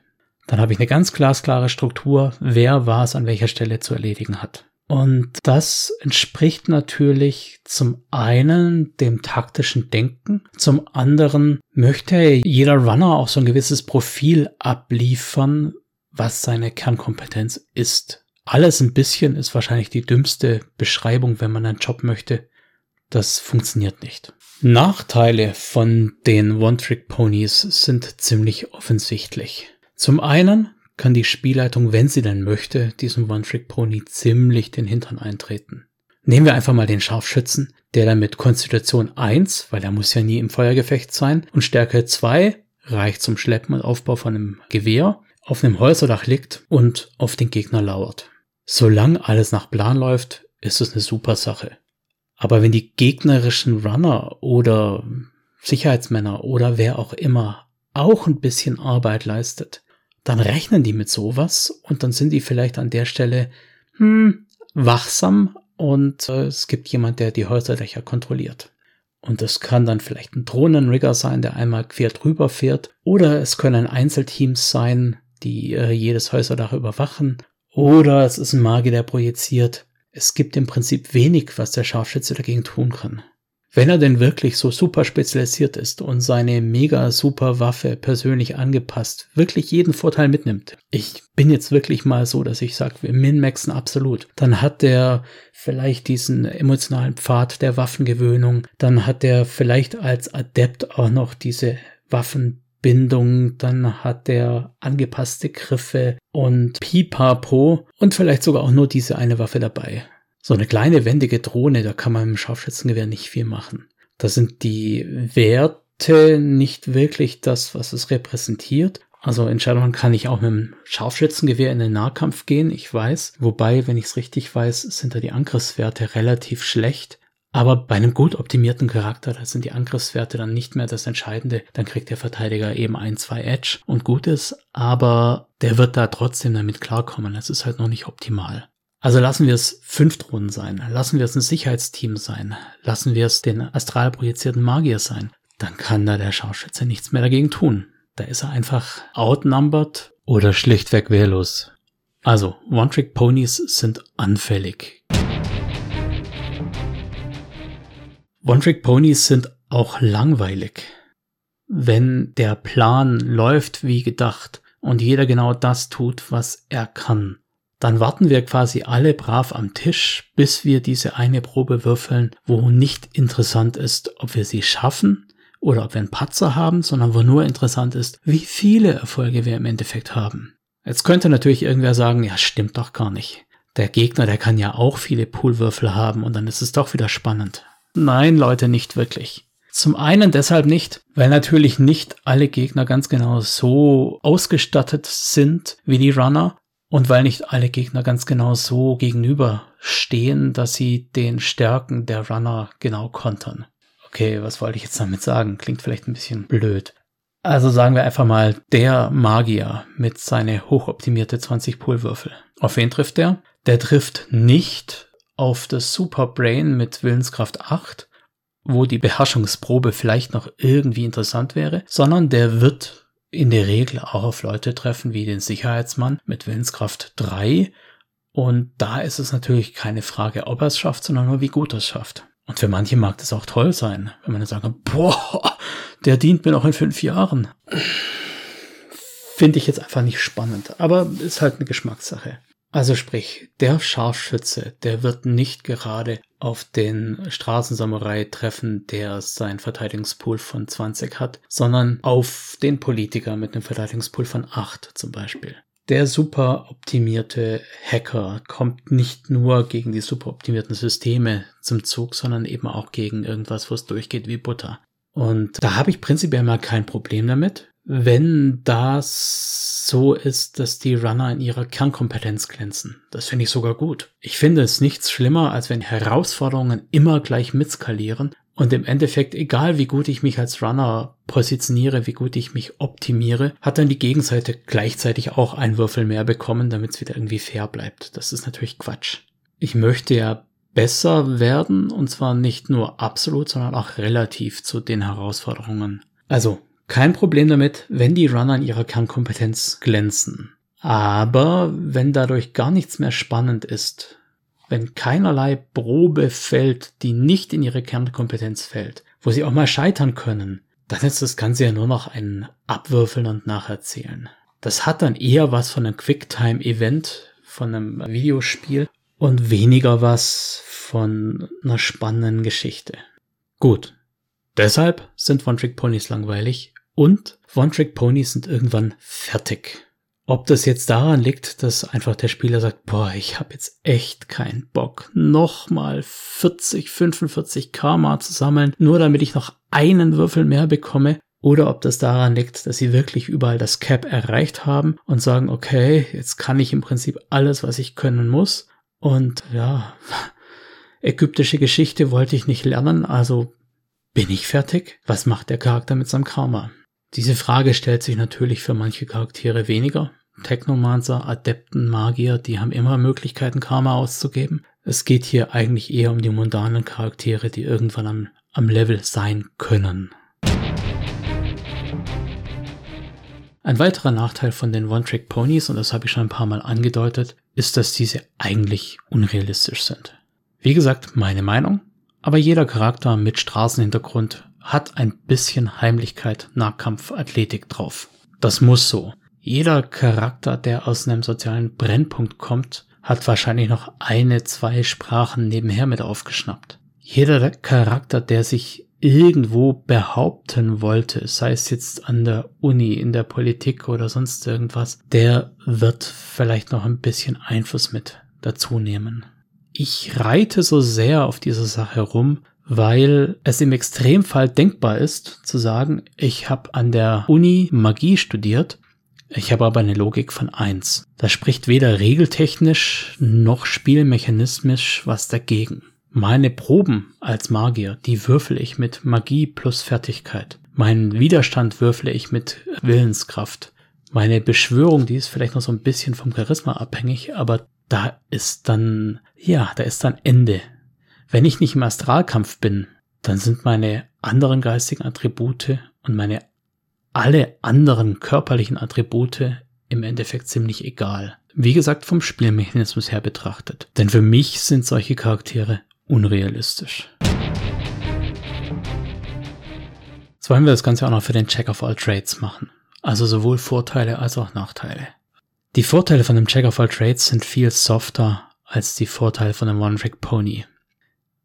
Dann habe ich eine ganz glasklare Struktur, wer was an welcher Stelle zu erledigen hat. Und das entspricht natürlich zum einen dem taktischen Denken, zum anderen möchte jeder Runner auch so ein gewisses Profil abliefern, was seine Kernkompetenz ist. Alles ein bisschen ist wahrscheinlich die dümmste Beschreibung, wenn man einen Job möchte. Das funktioniert nicht. Nachteile von den One-Trick-Ponys sind ziemlich offensichtlich. Zum einen kann die Spielleitung, wenn sie denn möchte, diesem One-Trick-Pony ziemlich den Hintern eintreten. Nehmen wir einfach mal den Scharfschützen, der dann mit Konstitution 1, weil er muss ja nie im Feuergefecht sein, und Stärke 2 reicht zum Schleppen und Aufbau von einem Gewehr, auf einem Häuserdach liegt und auf den Gegner lauert. Solange alles nach Plan läuft, ist es eine super Sache. Aber wenn die gegnerischen Runner oder Sicherheitsmänner oder wer auch immer auch ein bisschen Arbeit leistet, dann rechnen die mit sowas und dann sind die vielleicht an der Stelle hm, wachsam und äh, es gibt jemand, der die Häuserdächer kontrolliert. Und es kann dann vielleicht ein Drohnenrigger sein, der einmal quer drüber fährt. Oder es können Einzelteams sein, die äh, jedes Häuserdach überwachen. Oder es ist ein Magier, der projiziert. Es gibt im Prinzip wenig, was der Scharfschütze dagegen tun kann. Wenn er denn wirklich so super spezialisiert ist und seine mega super Waffe persönlich angepasst wirklich jeden Vorteil mitnimmt. Ich bin jetzt wirklich mal so, dass ich sage, wir min-maxen absolut. Dann hat der vielleicht diesen emotionalen Pfad der Waffengewöhnung. Dann hat der vielleicht als Adept auch noch diese Waffenbindung. Dann hat der angepasste Griffe und Pipapo und vielleicht sogar auch nur diese eine Waffe dabei. So eine kleine wendige Drohne, da kann man im Scharfschützengewehr nicht viel machen. Da sind die Werte nicht wirklich das, was es repräsentiert. Also in Shadowrun kann ich auch mit dem Scharfschützengewehr in den Nahkampf gehen, ich weiß. Wobei, wenn ich es richtig weiß, sind da die Angriffswerte relativ schlecht. Aber bei einem gut optimierten Charakter, da sind die Angriffswerte dann nicht mehr das Entscheidende. Dann kriegt der Verteidiger eben ein, zwei Edge und gut ist. Aber der wird da trotzdem damit klarkommen. Es ist halt noch nicht optimal. Also lassen wir es fünf Drohnen sein, lassen wir es ein Sicherheitsteam sein, lassen wir es den astral projizierten Magier sein, dann kann da der Scharfschütze nichts mehr dagegen tun. Da ist er einfach outnumbered oder schlichtweg wehrlos. Also, One-Trick-Ponys sind anfällig. One-Trick-Ponys sind auch langweilig. Wenn der Plan läuft wie gedacht und jeder genau das tut, was er kann, dann warten wir quasi alle brav am Tisch, bis wir diese eine Probe würfeln, wo nicht interessant ist, ob wir sie schaffen oder ob wir einen Patzer haben, sondern wo nur interessant ist, wie viele Erfolge wir im Endeffekt haben. Jetzt könnte natürlich irgendwer sagen, ja, stimmt doch gar nicht. Der Gegner, der kann ja auch viele Poolwürfel haben und dann ist es doch wieder spannend. Nein, Leute, nicht wirklich. Zum einen deshalb nicht, weil natürlich nicht alle Gegner ganz genau so ausgestattet sind wie die Runner und weil nicht alle Gegner ganz genau so gegenüberstehen, dass sie den Stärken der Runner genau kontern. Okay, was wollte ich jetzt damit sagen? Klingt vielleicht ein bisschen blöd. Also sagen wir einfach mal, der Magier mit seine hochoptimierte 20 Poolwürfel. Auf wen trifft der? Der trifft nicht auf das Superbrain mit Willenskraft 8, wo die Beherrschungsprobe vielleicht noch irgendwie interessant wäre, sondern der wird in der Regel auch auf Leute treffen wie den Sicherheitsmann mit Willenskraft 3. Und da ist es natürlich keine Frage, ob er es schafft, sondern nur wie gut er es schafft. Und für manche mag das auch toll sein, wenn man dann sagt, boah, der dient mir noch in fünf Jahren. Finde ich jetzt einfach nicht spannend, aber ist halt eine Geschmackssache. Also sprich, der Scharfschütze, der wird nicht gerade auf den Straßensamurai treffen, der sein Verteidigungspool von 20 hat, sondern auf den Politiker mit einem Verteidigungspool von 8 zum Beispiel. Der super optimierte Hacker kommt nicht nur gegen die super optimierten Systeme zum Zug, sondern eben auch gegen irgendwas, wo es durchgeht wie Butter. Und da habe ich prinzipiell mal kein Problem damit, wenn das so ist, dass die Runner in ihrer Kernkompetenz glänzen. Das finde ich sogar gut. Ich finde es nichts schlimmer, als wenn Herausforderungen immer gleich mitskalieren und im Endeffekt, egal wie gut ich mich als Runner positioniere, wie gut ich mich optimiere, hat dann die Gegenseite gleichzeitig auch einen Würfel mehr bekommen, damit es wieder irgendwie fair bleibt. Das ist natürlich Quatsch. Ich möchte ja besser werden, und zwar nicht nur absolut, sondern auch relativ zu den Herausforderungen. Also, kein Problem damit, wenn die Runner in ihrer Kernkompetenz glänzen. Aber wenn dadurch gar nichts mehr spannend ist, wenn keinerlei Probe fällt, die nicht in ihre Kernkompetenz fällt, wo sie auch mal scheitern können, dann ist das Ganze ja nur noch ein Abwürfeln und Nacherzählen. Das hat dann eher was von einem Quicktime-Event, von einem Videospiel und weniger was von einer spannenden Geschichte. Gut. Deshalb sind One-Trick-Ponys langweilig und One-Trick-Ponys sind irgendwann fertig. Ob das jetzt daran liegt, dass einfach der Spieler sagt, boah, ich habe jetzt echt keinen Bock, nochmal 40, 45 Karma zu sammeln, nur damit ich noch einen Würfel mehr bekomme, oder ob das daran liegt, dass sie wirklich überall das Cap erreicht haben und sagen, okay, jetzt kann ich im Prinzip alles, was ich können muss. Und ja, ägyptische Geschichte wollte ich nicht lernen, also bin ich fertig? Was macht der Charakter mit seinem Karma? Diese Frage stellt sich natürlich für manche Charaktere weniger. Technomancer, Adepten, Magier, die haben immer Möglichkeiten, Karma auszugeben. Es geht hier eigentlich eher um die mundanen Charaktere, die irgendwann am, am Level sein können. Ein weiterer Nachteil von den One-Trick-Ponys, und das habe ich schon ein paar Mal angedeutet, ist, dass diese eigentlich unrealistisch sind. Wie gesagt, meine Meinung, aber jeder Charakter mit Straßenhintergrund hat ein bisschen Heimlichkeit, Nahkampf, Athletik drauf. Das muss so. Jeder Charakter, der aus einem sozialen Brennpunkt kommt, hat wahrscheinlich noch eine, zwei Sprachen nebenher mit aufgeschnappt. Jeder Charakter, der sich irgendwo behaupten wollte, sei es jetzt an der Uni, in der Politik oder sonst irgendwas, der wird vielleicht noch ein bisschen Einfluss mit dazu nehmen. Ich reite so sehr auf dieser Sache rum, weil es im Extremfall denkbar ist, zu sagen, ich habe an der Uni Magie studiert, ich habe aber eine Logik von eins. Da spricht weder regeltechnisch noch spielmechanismisch was dagegen. Meine Proben als Magier, die würfel ich mit Magie plus Fertigkeit. Meinen Widerstand würfle ich mit Willenskraft. Meine Beschwörung, die ist vielleicht noch so ein bisschen vom Charisma abhängig, aber da ist dann, ja, da ist dann Ende. Wenn ich nicht im Astralkampf bin, dann sind meine anderen geistigen Attribute und meine alle anderen körperlichen Attribute im Endeffekt ziemlich egal. Wie gesagt, vom Spielmechanismus her betrachtet. Denn für mich sind solche Charaktere unrealistisch. Jetzt wollen wir das Ganze auch noch für den Check of All Trades machen. Also sowohl Vorteile als auch Nachteile. Die Vorteile von dem Check of All Trades sind viel softer als die Vorteile von einem One-Trick-Pony.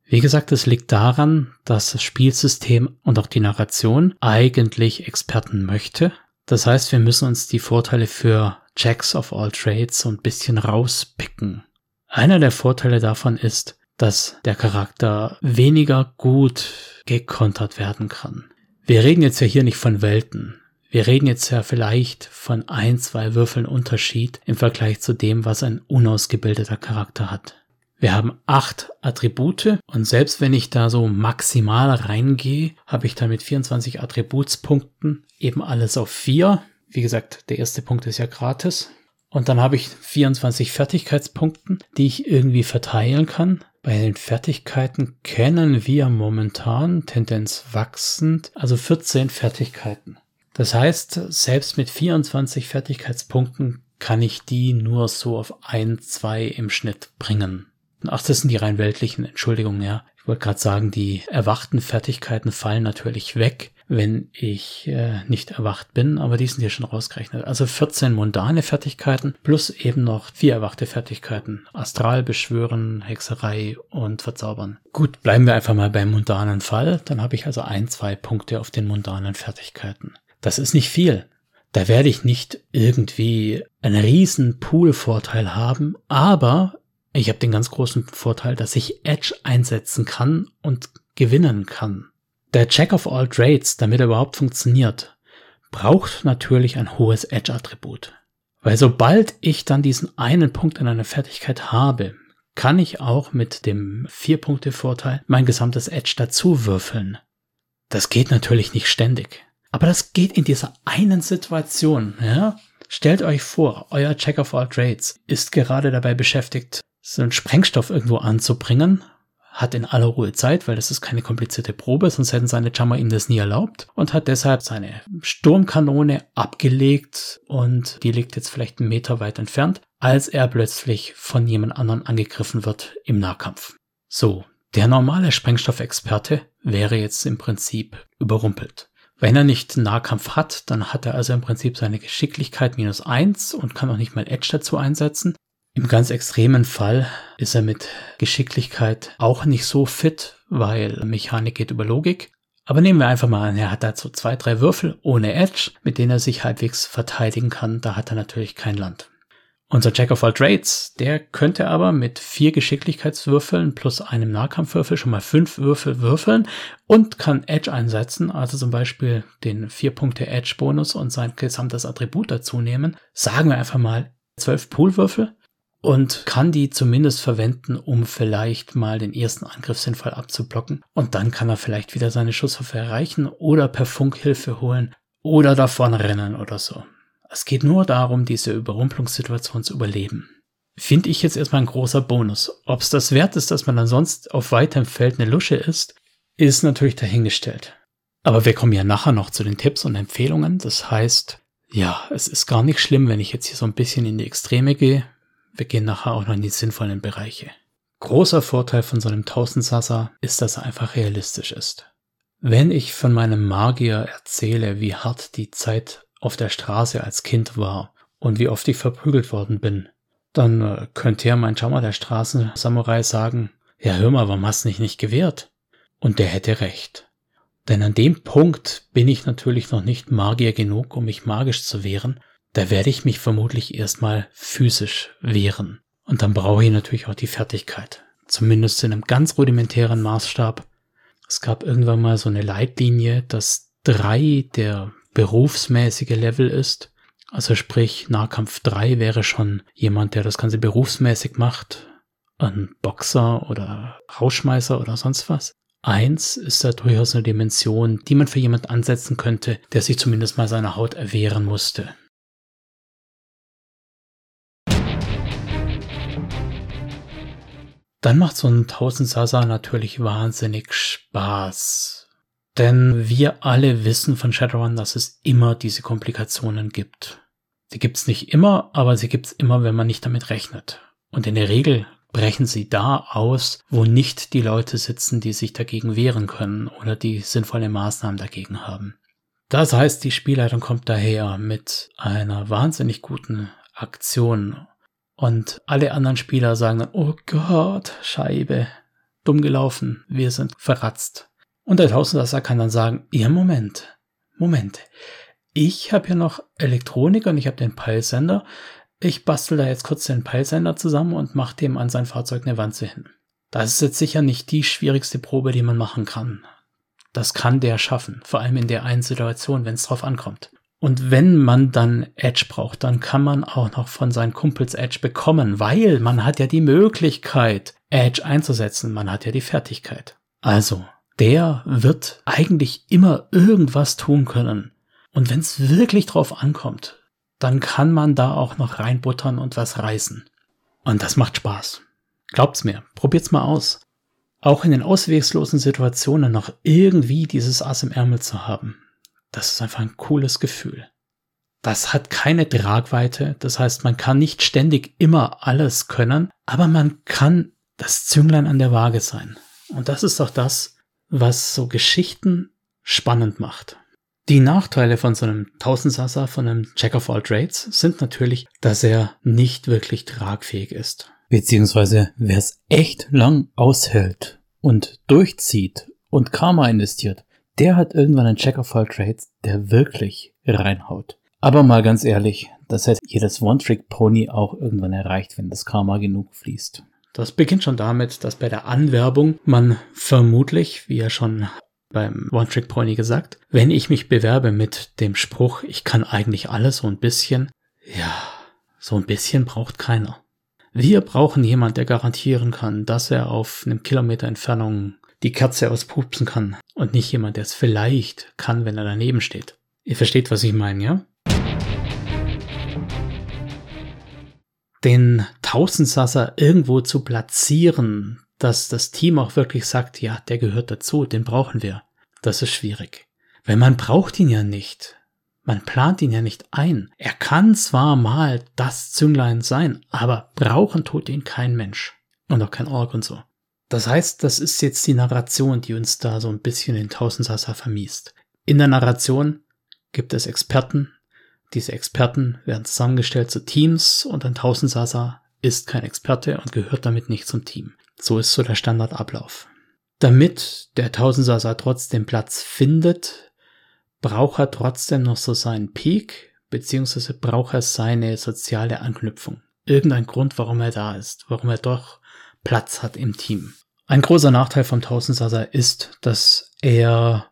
Wie gesagt, es liegt daran, dass das Spielsystem und auch die Narration eigentlich Experten möchte. Das heißt, wir müssen uns die Vorteile für Checks of All Trades so ein bisschen rauspicken. Einer der Vorteile davon ist, dass der Charakter weniger gut gekontert werden kann. Wir reden jetzt ja hier nicht von Welten. Wir reden jetzt ja vielleicht von ein, zwei Würfeln Unterschied im Vergleich zu dem, was ein unausgebildeter Charakter hat. Wir haben acht Attribute und selbst wenn ich da so maximal reingehe, habe ich dann mit 24 Attributspunkten eben alles auf vier. Wie gesagt, der erste Punkt ist ja gratis. Und dann habe ich 24 Fertigkeitspunkten, die ich irgendwie verteilen kann. Bei den Fertigkeiten kennen wir momentan Tendenz wachsend, also 14 Fertigkeiten. Das heißt, selbst mit 24 Fertigkeitspunkten kann ich die nur so auf ein, zwei im Schnitt bringen. Ach, das sind die rein weltlichen, Entschuldigung, ja. Ich wollte gerade sagen, die erwachten Fertigkeiten fallen natürlich weg, wenn ich äh, nicht erwacht bin, aber die sind hier schon rausgerechnet. Also 14 mundane Fertigkeiten plus eben noch vier erwachte Fertigkeiten. Astral beschwören, Hexerei und verzaubern. Gut, bleiben wir einfach mal beim mundanen Fall. Dann habe ich also ein, zwei Punkte auf den mundanen Fertigkeiten. Das ist nicht viel. Da werde ich nicht irgendwie einen riesen Pool-Vorteil haben, aber ich habe den ganz großen Vorteil, dass ich Edge einsetzen kann und gewinnen kann. Der Check of all Trades, damit er überhaupt funktioniert, braucht natürlich ein hohes Edge-Attribut. Weil sobald ich dann diesen einen Punkt in einer Fertigkeit habe, kann ich auch mit dem vier Punkte Vorteil mein gesamtes Edge dazu würfeln. Das geht natürlich nicht ständig. Aber das geht in dieser einen Situation, ja? Stellt euch vor, euer Check of All Trades ist gerade dabei beschäftigt, so einen Sprengstoff irgendwo anzubringen, hat in aller Ruhe Zeit, weil das ist keine komplizierte Probe, sonst hätten seine Jammer ihm das nie erlaubt und hat deshalb seine Sturmkanone abgelegt und die liegt jetzt vielleicht einen Meter weit entfernt, als er plötzlich von jemand anderen angegriffen wird im Nahkampf. So, der normale Sprengstoffexperte wäre jetzt im Prinzip überrumpelt. Wenn er nicht Nahkampf hat, dann hat er also im Prinzip seine Geschicklichkeit minus eins und kann auch nicht mal Edge dazu einsetzen. Im ganz extremen Fall ist er mit Geschicklichkeit auch nicht so fit, weil Mechanik geht über Logik. Aber nehmen wir einfach mal an, er hat dazu zwei, drei Würfel ohne Edge, mit denen er sich halbwegs verteidigen kann. Da hat er natürlich kein Land. Unser Jack of all Trades, der könnte aber mit vier Geschicklichkeitswürfeln plus einem Nahkampfwürfel schon mal fünf Würfel würfeln und kann Edge einsetzen, also zum Beispiel den vier Punkte Edge Bonus und sein gesamtes Attribut dazu nehmen. Sagen wir einfach mal zwölf Poolwürfel und kann die zumindest verwenden, um vielleicht mal den ersten Angriff sinnvoll abzublocken. Und dann kann er vielleicht wieder seine Schusswaffe erreichen oder per Funkhilfe holen oder davon rennen oder so. Es geht nur darum, diese Überrumpelungssituation zu überleben. Finde ich jetzt erstmal ein großer Bonus. Ob es das wert ist, dass man dann sonst auf weitem Feld eine Lusche ist, ist natürlich dahingestellt. Aber wir kommen ja nachher noch zu den Tipps und Empfehlungen. Das heißt, ja, es ist gar nicht schlimm, wenn ich jetzt hier so ein bisschen in die Extreme gehe. Wir gehen nachher auch noch in die sinnvollen Bereiche. Großer Vorteil von so einem Tausendsassa ist, dass er einfach realistisch ist. Wenn ich von meinem Magier erzähle, wie hart die Zeit auf der Straße als Kind war und wie oft ich verprügelt worden bin, dann äh, könnte ja mein Jammer der Straßensamurai sagen, ja hör mal, warum hast du dich nicht gewehrt? Und der hätte recht. Denn an dem Punkt bin ich natürlich noch nicht Magier genug, um mich magisch zu wehren. Da werde ich mich vermutlich erstmal physisch wehren. Und dann brauche ich natürlich auch die Fertigkeit. Zumindest in einem ganz rudimentären Maßstab. Es gab irgendwann mal so eine Leitlinie, dass drei der berufsmäßige Level ist. Also sprich, Nahkampf 3 wäre schon jemand, der das Ganze berufsmäßig macht. Ein Boxer oder Rauschmeißer oder sonst was. Eins ist da durchaus eine Dimension, die man für jemanden ansetzen könnte, der sich zumindest mal seiner Haut erwehren musste. Dann macht so ein 1000 Sasa natürlich wahnsinnig Spaß. Denn wir alle wissen von Shadowrun, dass es immer diese Komplikationen gibt. Die gibt's nicht immer, aber sie gibt's immer, wenn man nicht damit rechnet. Und in der Regel brechen sie da aus, wo nicht die Leute sitzen, die sich dagegen wehren können oder die sinnvolle Maßnahmen dagegen haben. Das heißt, die Spielleitung kommt daher mit einer wahnsinnig guten Aktion und alle anderen Spieler sagen dann, oh Gott, Scheibe, dumm gelaufen, wir sind verratzt. Und der Tausendsasser kann dann sagen, ja Moment, Moment, ich habe ja noch Elektronik und ich habe den Peilsender, ich bastel da jetzt kurz den Peilsender zusammen und mache dem an sein Fahrzeug eine Wanze hin. Das ist jetzt sicher nicht die schwierigste Probe, die man machen kann. Das kann der schaffen, vor allem in der einen Situation, wenn es drauf ankommt. Und wenn man dann Edge braucht, dann kann man auch noch von seinen Kumpels Edge bekommen, weil man hat ja die Möglichkeit, Edge einzusetzen, man hat ja die Fertigkeit. Also, der wird eigentlich immer irgendwas tun können. Und wenn es wirklich drauf ankommt, dann kann man da auch noch reinbuttern und was reißen. Und das macht Spaß. Glaubt's mir, probiert's mal aus. Auch in den auswegslosen Situationen noch irgendwie dieses Ass im Ärmel zu haben. Das ist einfach ein cooles Gefühl. Das hat keine Tragweite, das heißt, man kann nicht ständig immer alles können, aber man kann das Zünglein an der Waage sein. Und das ist doch das, was so Geschichten spannend macht. Die Nachteile von so einem Tausendsasser, von einem Check of All Trades, sind natürlich, dass er nicht wirklich tragfähig ist. Beziehungsweise, wer es echt lang aushält und durchzieht und Karma investiert, der hat irgendwann einen Check of All Trades, der wirklich reinhaut. Aber mal ganz ehrlich, das hätte jedes One-Trick-Pony auch irgendwann erreicht, wenn das Karma genug fließt. Das beginnt schon damit, dass bei der Anwerbung man vermutlich, wie er schon beim One Trick Pony gesagt. Wenn ich mich bewerbe mit dem Spruch, ich kann eigentlich alles so ein bisschen, ja, so ein bisschen braucht keiner. Wir brauchen jemand, der garantieren kann, dass er auf einem Kilometer Entfernung die Kerze auspupsen kann und nicht jemand, der es vielleicht kann, wenn er daneben steht. Ihr versteht, was ich meine, ja? Den Tausendsasser irgendwo zu platzieren, dass das Team auch wirklich sagt, ja, der gehört dazu, den brauchen wir. Das ist schwierig. Weil man braucht ihn ja nicht. Man plant ihn ja nicht ein. Er kann zwar mal das Zünglein sein, aber brauchen tut ihn kein Mensch. Und auch kein Org und so. Das heißt, das ist jetzt die Narration, die uns da so ein bisschen den Tausendsasser vermiest. In der Narration gibt es Experten. Diese Experten werden zusammengestellt zu Teams und ein Tausendsasser ist kein Experte und gehört damit nicht zum Team. So ist so der Standardablauf. Damit der Tausendsasser trotzdem Platz findet, braucht er trotzdem noch so seinen Peak, beziehungsweise braucht er seine soziale Anknüpfung. Irgendein Grund, warum er da ist, warum er doch Platz hat im Team. Ein großer Nachteil vom Tausendsasser ist, dass er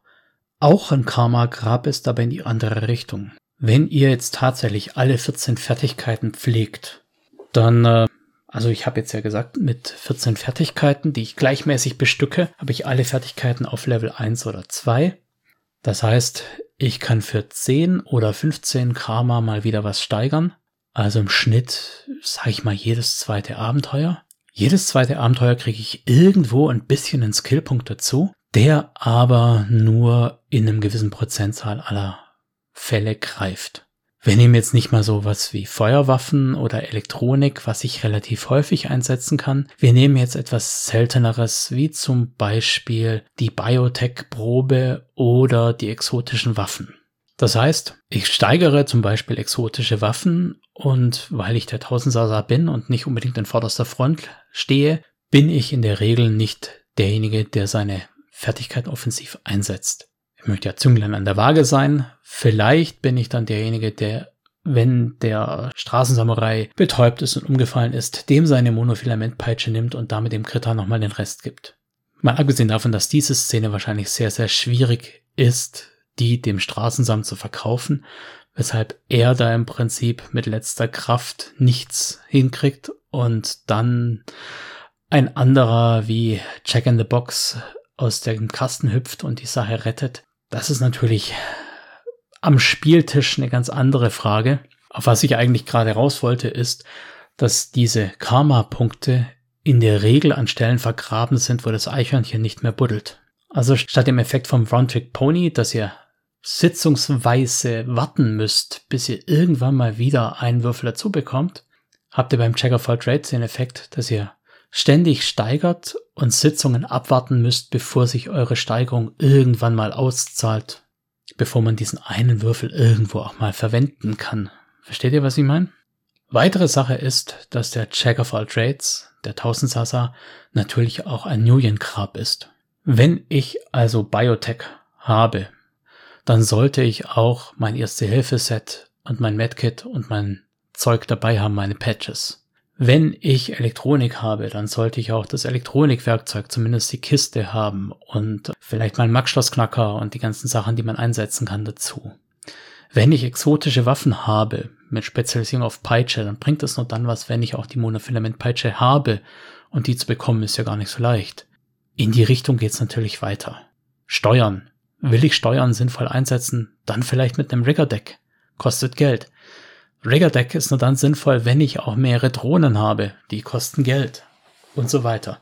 auch ein Karma-Grab ist, aber in die andere Richtung. Wenn ihr jetzt tatsächlich alle 14 Fertigkeiten pflegt, dann äh, also ich habe jetzt ja gesagt, mit 14 Fertigkeiten, die ich gleichmäßig bestücke, habe ich alle Fertigkeiten auf Level 1 oder 2. Das heißt, ich kann für 10 oder 15 Karma mal wieder was steigern. Also im Schnitt, sage ich mal, jedes zweite Abenteuer. Jedes zweite Abenteuer kriege ich irgendwo ein bisschen einen Skillpunkt dazu, der aber nur in einem gewissen Prozentzahl aller Fälle greift. Wir nehmen jetzt nicht mal so was wie Feuerwaffen oder Elektronik, was ich relativ häufig einsetzen kann. Wir nehmen jetzt etwas selteneres, wie zum Beispiel die Biotech-Probe oder die exotischen Waffen. Das heißt, ich steigere zum Beispiel exotische Waffen und weil ich der Tausendsasa bin und nicht unbedingt in vorderster Front stehe, bin ich in der Regel nicht derjenige, der seine Fertigkeit offensiv einsetzt. Ich möchte ja Zünglein an der Waage sein. Vielleicht bin ich dann derjenige, der, wenn der Straßensamurai betäubt ist und umgefallen ist, dem seine Monofilamentpeitsche nimmt und damit dem Kritter nochmal den Rest gibt. Mal abgesehen davon, dass diese Szene wahrscheinlich sehr, sehr schwierig ist, die dem Straßensam zu verkaufen, weshalb er da im Prinzip mit letzter Kraft nichts hinkriegt und dann ein anderer wie Check in the Box aus dem Kasten hüpft und die Sache rettet. Das ist natürlich am Spieltisch eine ganz andere Frage. Auf was ich eigentlich gerade raus wollte, ist, dass diese Karma-Punkte in der Regel an Stellen vergraben sind, wo das Eichhörnchen nicht mehr buddelt. Also statt dem Effekt vom One-Trick-Pony, dass ihr sitzungsweise warten müsst, bis ihr irgendwann mal wieder einen Würfel dazu bekommt, habt ihr beim Checker Fall Trades den Effekt, dass ihr ständig steigert und Sitzungen abwarten müsst, bevor sich eure Steigerung irgendwann mal auszahlt, bevor man diesen einen Würfel irgendwo auch mal verwenden kann. Versteht ihr, was ich meine? Weitere Sache ist, dass der Check of All Trades, der Tausendsassa, natürlich auch ein Nuyen-Grab ist. Wenn ich also Biotech habe, dann sollte ich auch mein Erste-Hilfe-Set und mein Medkit und mein Zeug dabei haben, meine Patches. Wenn ich Elektronik habe, dann sollte ich auch das Elektronikwerkzeug, zumindest die Kiste haben und vielleicht mal einen Max-Schlossknacker und die ganzen Sachen, die man einsetzen kann dazu. Wenn ich exotische Waffen habe, mit Spezialisierung auf Peitsche, dann bringt es nur dann was, wenn ich auch die Monofilament-Peitsche habe und die zu bekommen ist ja gar nicht so leicht. In die Richtung geht's natürlich weiter. Steuern. Will ich Steuern sinnvoll einsetzen? Dann vielleicht mit einem Rigger-Deck. Kostet Geld. Rigger-Deck ist nur dann sinnvoll, wenn ich auch mehrere Drohnen habe. Die kosten Geld. Und so weiter.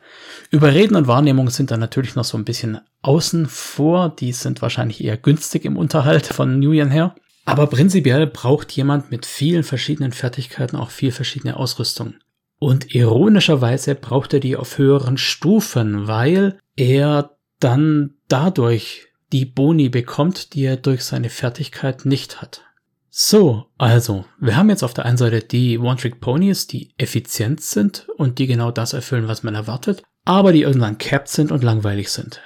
Überreden und Wahrnehmung sind dann natürlich noch so ein bisschen außen vor. Die sind wahrscheinlich eher günstig im Unterhalt von New Year her. Aber prinzipiell braucht jemand mit vielen verschiedenen Fertigkeiten auch viel verschiedene Ausrüstung. Und ironischerweise braucht er die auf höheren Stufen, weil er dann dadurch die Boni bekommt, die er durch seine Fertigkeit nicht hat. So, also, wir haben jetzt auf der einen Seite die One-Trick-Ponys, die effizient sind und die genau das erfüllen, was man erwartet, aber die irgendwann capped sind und langweilig sind.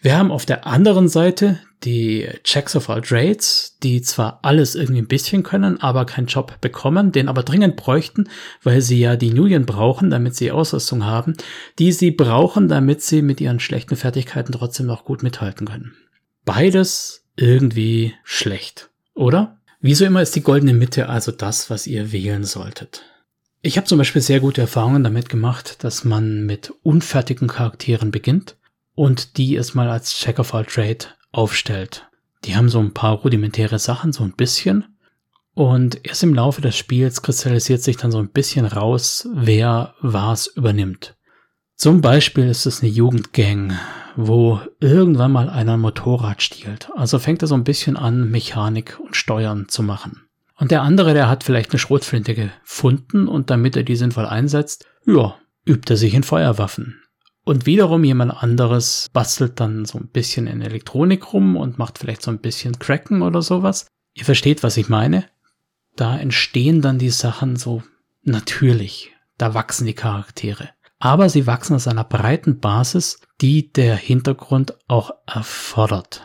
Wir haben auf der anderen Seite die Checks of All Trades, die zwar alles irgendwie ein bisschen können, aber keinen Job bekommen, den aber dringend bräuchten, weil sie ja die Nuyen brauchen, damit sie Ausrüstung haben, die sie brauchen, damit sie mit ihren schlechten Fertigkeiten trotzdem noch gut mithalten können. Beides irgendwie schlecht, oder? Wieso immer ist die goldene Mitte also das, was ihr wählen solltet? Ich habe zum Beispiel sehr gute Erfahrungen damit gemacht, dass man mit unfertigen Charakteren beginnt und die es mal als Check of All Trade aufstellt. Die haben so ein paar rudimentäre Sachen, so ein bisschen. Und erst im Laufe des Spiels kristallisiert sich dann so ein bisschen raus, wer was übernimmt. Zum Beispiel ist es eine Jugendgang, wo irgendwann mal einer ein Motorrad stiehlt. Also fängt er so ein bisschen an, Mechanik und Steuern zu machen. Und der andere, der hat vielleicht eine Schrotflinte gefunden und damit er die sinnvoll einsetzt, ja, übt er sich in Feuerwaffen. Und wiederum jemand anderes bastelt dann so ein bisschen in Elektronik rum und macht vielleicht so ein bisschen Cracken oder sowas. Ihr versteht, was ich meine? Da entstehen dann die Sachen so natürlich. Da wachsen die Charaktere. Aber sie wachsen aus einer breiten Basis, die der Hintergrund auch erfordert.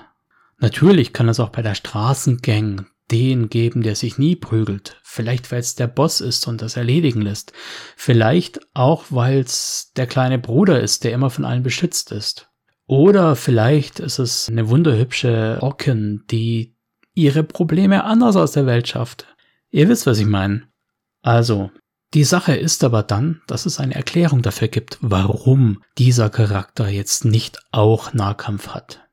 Natürlich kann es auch bei der Straßengang den geben, der sich nie prügelt. Vielleicht, weil es der Boss ist und das erledigen lässt. Vielleicht auch, weil es der kleine Bruder ist, der immer von allen beschützt ist. Oder vielleicht ist es eine wunderhübsche Orkin, die ihre Probleme anders aus der Welt schafft. Ihr wisst, was ich meine. Also, die Sache ist aber dann, dass es eine Erklärung dafür gibt, warum dieser Charakter jetzt nicht auch Nahkampf hat.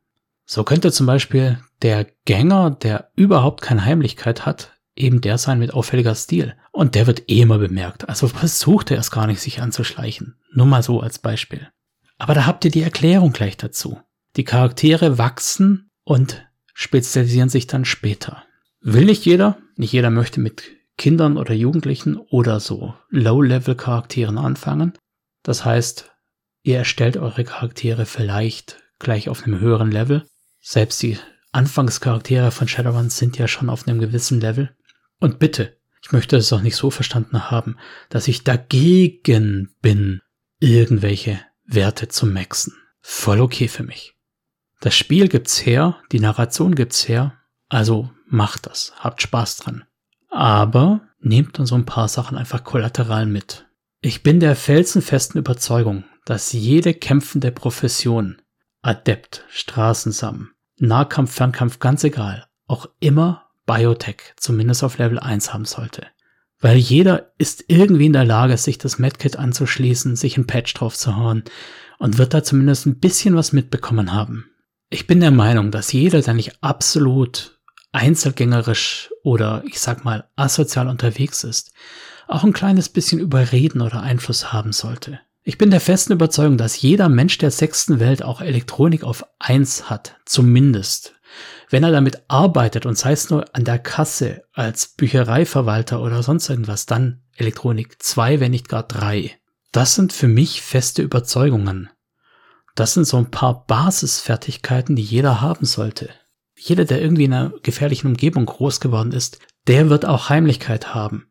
So könnte zum Beispiel der Gänger, der überhaupt keine Heimlichkeit hat, eben der sein mit auffälliger Stil. Und der wird eh immer bemerkt. Also versucht er es gar nicht, sich anzuschleichen. Nur mal so als Beispiel. Aber da habt ihr die Erklärung gleich dazu. Die Charaktere wachsen und spezialisieren sich dann später. Will nicht jeder. Nicht jeder möchte mit Kindern oder Jugendlichen oder so Low-Level-Charakteren anfangen. Das heißt, ihr erstellt eure Charaktere vielleicht gleich auf einem höheren Level selbst die Anfangscharaktere von Shadowrun sind ja schon auf einem gewissen Level. Und bitte, ich möchte es auch nicht so verstanden haben, dass ich dagegen bin, irgendwelche Werte zu maxen. Voll okay für mich. Das Spiel gibt's her, die Narration gibt's her, also macht das, habt Spaß dran. Aber nehmt dann so ein paar Sachen einfach kollateral mit. Ich bin der felsenfesten Überzeugung, dass jede kämpfende Profession, Adept, Straßensam, Nahkampf, Fernkampf, ganz egal, auch immer Biotech, zumindest auf Level 1 haben sollte. Weil jeder ist irgendwie in der Lage, sich das Medkit anzuschließen, sich ein Patch drauf zu hauen und wird da zumindest ein bisschen was mitbekommen haben. Ich bin der Meinung, dass jeder, der nicht absolut einzelgängerisch oder ich sag mal asozial unterwegs ist, auch ein kleines bisschen Überreden oder Einfluss haben sollte. Ich bin der festen Überzeugung, dass jeder Mensch der sechsten Welt auch Elektronik auf eins hat, zumindest. Wenn er damit arbeitet und sei es nur an der Kasse als Büchereiverwalter oder sonst irgendwas, dann Elektronik zwei, wenn nicht gar drei. Das sind für mich feste Überzeugungen. Das sind so ein paar Basisfertigkeiten, die jeder haben sollte. Jeder, der irgendwie in einer gefährlichen Umgebung groß geworden ist, der wird auch Heimlichkeit haben.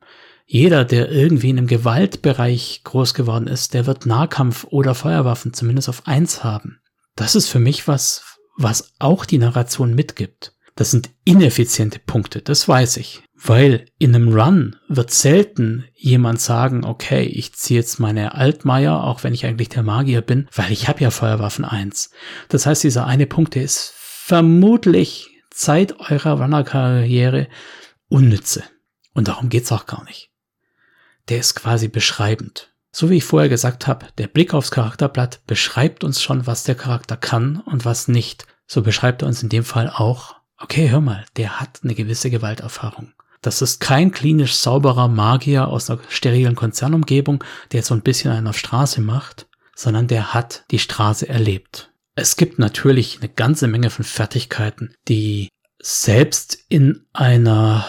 Jeder, der irgendwie in einem Gewaltbereich groß geworden ist, der wird Nahkampf oder Feuerwaffen zumindest auf eins haben. Das ist für mich was, was auch die Narration mitgibt. Das sind ineffiziente Punkte, das weiß ich. Weil in einem Run wird selten jemand sagen, okay, ich ziehe jetzt meine Altmeier, auch wenn ich eigentlich der Magier bin, weil ich habe ja Feuerwaffen eins. Das heißt, dieser eine Punkt, der ist vermutlich Zeit eurer Runner-Karriere unnütze. Und darum geht's auch gar nicht der ist quasi beschreibend. So wie ich vorher gesagt habe, der Blick aufs Charakterblatt beschreibt uns schon, was der Charakter kann und was nicht. So beschreibt er uns in dem Fall auch, okay, hör mal, der hat eine gewisse Gewalterfahrung. Das ist kein klinisch sauberer Magier aus einer sterilen Konzernumgebung, der so ein bisschen einen auf Straße macht, sondern der hat die Straße erlebt. Es gibt natürlich eine ganze Menge von Fertigkeiten, die selbst in einer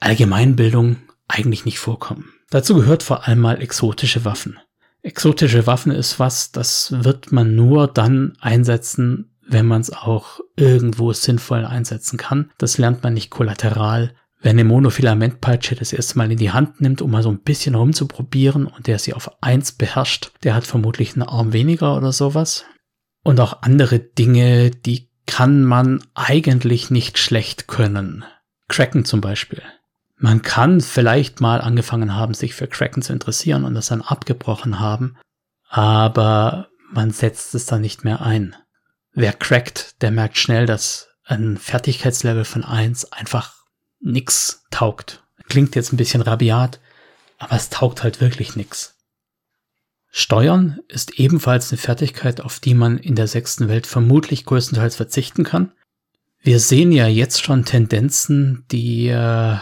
Allgemeinbildung eigentlich nicht vorkommen. Dazu gehört vor allem mal exotische Waffen. Exotische Waffen ist was, das wird man nur dann einsetzen, wenn man es auch irgendwo sinnvoll einsetzen kann. Das lernt man nicht kollateral. Wer eine Monofilamentpeitsche das erste Mal in die Hand nimmt, um mal so ein bisschen rumzuprobieren und der sie auf eins beherrscht, der hat vermutlich einen Arm weniger oder sowas. Und auch andere Dinge, die kann man eigentlich nicht schlecht können. Cracken zum Beispiel. Man kann vielleicht mal angefangen haben, sich für Kraken zu interessieren und das dann abgebrochen haben, aber man setzt es dann nicht mehr ein. Wer crackt, der merkt schnell, dass ein Fertigkeitslevel von eins einfach nix taugt. Klingt jetzt ein bisschen rabiat, aber es taugt halt wirklich nix. Steuern ist ebenfalls eine Fertigkeit, auf die man in der sechsten Welt vermutlich größtenteils verzichten kann. Wir sehen ja jetzt schon Tendenzen, die äh,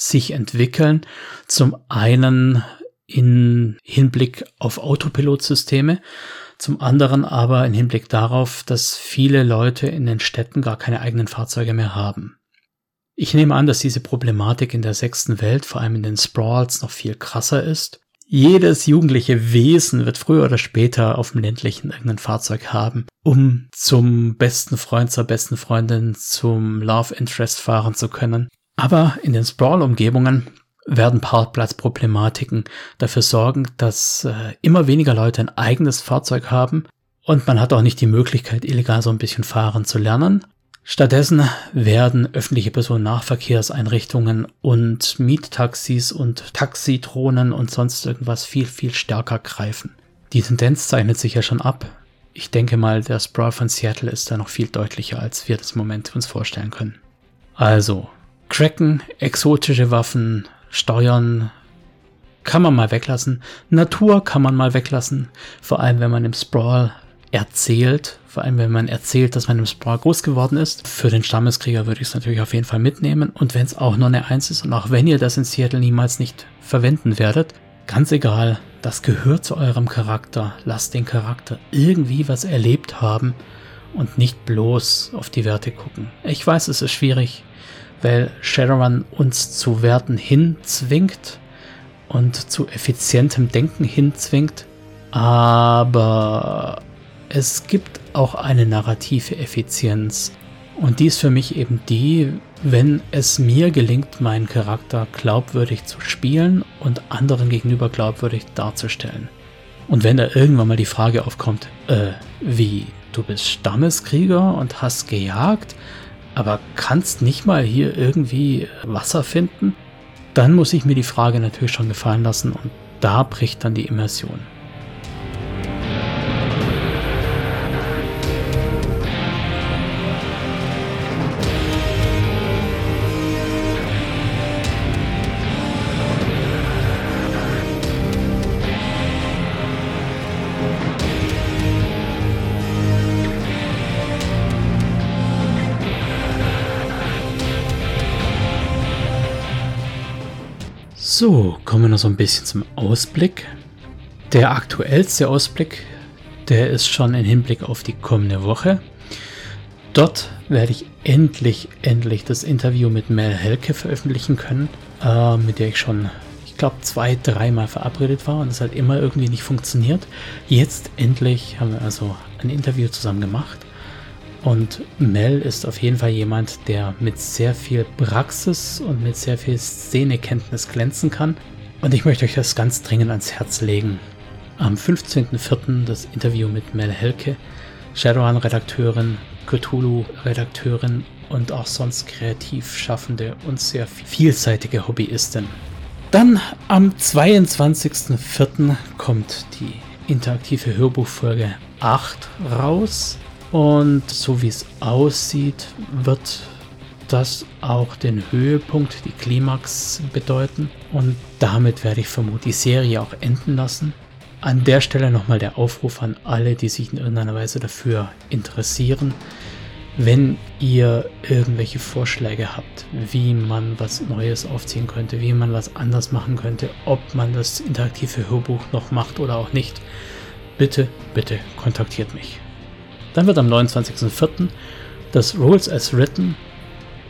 sich entwickeln. Zum einen in Hinblick auf Autopilotsysteme, zum anderen aber in Hinblick darauf, dass viele Leute in den Städten gar keine eigenen Fahrzeuge mehr haben. Ich nehme an, dass diese Problematik in der sechsten Welt, vor allem in den Sprawls, noch viel krasser ist. Jedes jugendliche Wesen wird früher oder später auf dem ländlichen irgendein Fahrzeug haben, um zum besten Freund, zur besten Freundin, zum Love Interest fahren zu können. Aber in den Sprawl-Umgebungen werden Parkplatzproblematiken dafür sorgen, dass äh, immer weniger Leute ein eigenes Fahrzeug haben und man hat auch nicht die Möglichkeit, illegal so ein bisschen fahren zu lernen. Stattdessen werden öffentliche Personennahverkehrseinrichtungen und Miettaxis und Taxitronen und sonst irgendwas viel, viel stärker greifen. Die Tendenz zeichnet sich ja schon ab. Ich denke mal, der Sprawl von Seattle ist da noch viel deutlicher, als wir das im Moment uns vorstellen können. Also, Cracken, exotische Waffen, Steuern kann man mal weglassen. Natur kann man mal weglassen. Vor allem, wenn man im Sprawl erzählt. Vor allem, wenn man erzählt, dass man im Sprawl groß geworden ist. Für den Stammeskrieger würde ich es natürlich auf jeden Fall mitnehmen. Und wenn es auch nur eine Eins ist und auch wenn ihr das in Seattle niemals nicht verwenden werdet, ganz egal, das gehört zu eurem Charakter. Lasst den Charakter irgendwie was erlebt haben und nicht bloß auf die Werte gucken. Ich weiß, es ist schwierig weil Shadowrun uns zu Werten hinzwingt und zu effizientem Denken hinzwingt. Aber es gibt auch eine narrative Effizienz. Und die ist für mich eben die, wenn es mir gelingt, meinen Charakter glaubwürdig zu spielen und anderen gegenüber glaubwürdig darzustellen. Und wenn da irgendwann mal die Frage aufkommt, äh, wie, du bist Stammeskrieger und hast gejagt, aber kannst nicht mal hier irgendwie Wasser finden, dann muss ich mir die Frage natürlich schon gefallen lassen und da bricht dann die Immersion. So, kommen wir noch so ein bisschen zum Ausblick. Der aktuellste Ausblick, der ist schon im Hinblick auf die kommende Woche. Dort werde ich endlich, endlich das Interview mit Mel Helke veröffentlichen können, äh, mit der ich schon, ich glaube, zwei, dreimal verabredet war und es halt immer irgendwie nicht funktioniert. Jetzt endlich haben wir also ein Interview zusammen gemacht. Und Mel ist auf jeden Fall jemand, der mit sehr viel Praxis und mit sehr viel Szenekenntnis glänzen kann. Und ich möchte euch das ganz dringend ans Herz legen. Am 15.04. das Interview mit Mel Helke, Shadowrun-Redakteurin, Cthulhu-Redakteurin und auch sonst kreativ schaffende und sehr vielseitige Hobbyistin. Dann am 22.04. kommt die interaktive Hörbuchfolge 8 raus. Und so wie es aussieht, wird das auch den Höhepunkt, die Klimax bedeuten. Und damit werde ich vermutlich die Serie auch enden lassen. An der Stelle nochmal der Aufruf an alle, die sich in irgendeiner Weise dafür interessieren. Wenn ihr irgendwelche Vorschläge habt, wie man was Neues aufziehen könnte, wie man was anders machen könnte, ob man das interaktive Hörbuch noch macht oder auch nicht, bitte, bitte kontaktiert mich. Dann wird am 29.04. das Rules as Written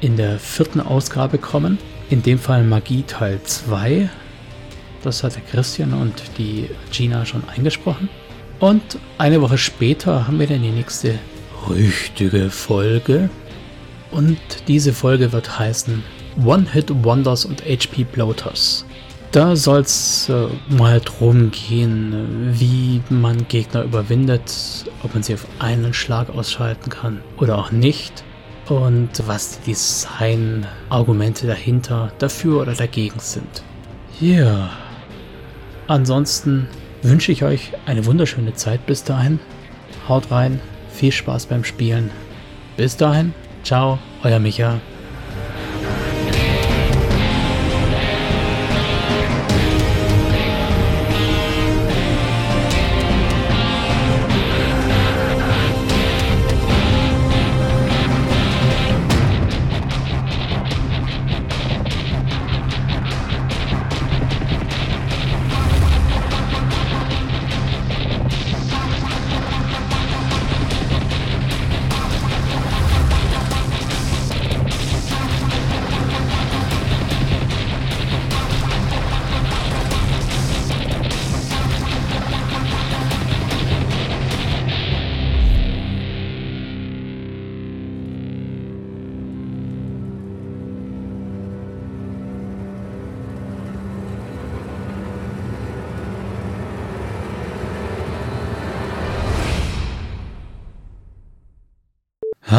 in der vierten Ausgabe kommen. In dem Fall Magie Teil 2. Das hat der Christian und die Gina schon eingesprochen. Und eine Woche später haben wir dann die nächste richtige Folge. Und diese Folge wird heißen One-Hit Wonders und HP Bloaters. Da soll es äh, mal drum gehen, wie man Gegner überwindet, ob man sie auf einen Schlag ausschalten kann oder auch nicht. Und was die Design-Argumente dahinter, dafür oder dagegen sind. Ja. Yeah. Ansonsten wünsche ich euch eine wunderschöne Zeit bis dahin. Haut rein, viel Spaß beim Spielen. Bis dahin, ciao, euer Micha.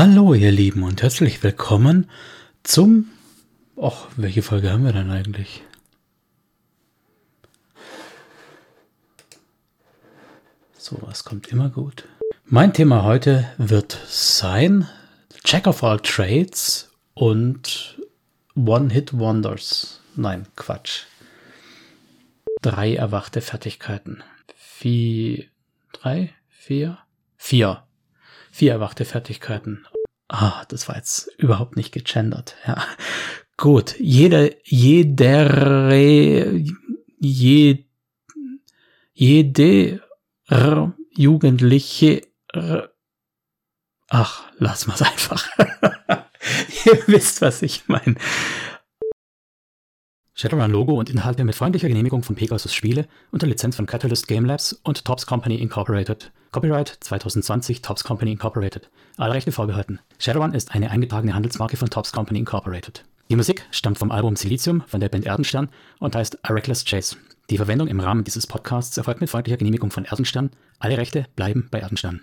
Hallo ihr Lieben und herzlich willkommen zum... Och, welche Folge haben wir denn eigentlich? So, was kommt immer gut. Mein Thema heute wird sein Check of All Trades und One-Hit-Wonders. Nein, Quatsch. Drei erwachte Fertigkeiten. Vier, drei, vier, vier Vier erwachte Fertigkeiten. Ah, das war jetzt überhaupt nicht gegendert. Ja. Gut, jeder, jeder, je, jede Jugendliche, ach, lass mal's einfach. Ihr wisst, was ich meine. Shadowrun-Logo und Inhalte mit freundlicher Genehmigung von Pegasus Spiele unter Lizenz von Catalyst Game Labs und Tops Company Incorporated. Copyright 2020 Tops Company Incorporated. Alle Rechte vorbehalten. Shadowrun ist eine eingetragene Handelsmarke von Tops Company Incorporated. Die Musik stammt vom Album Silizium von der Band Erdenstern und heißt A Reckless Chase. Die Verwendung im Rahmen dieses Podcasts erfolgt mit freundlicher Genehmigung von Erdenstern. Alle Rechte bleiben bei Erdenstern.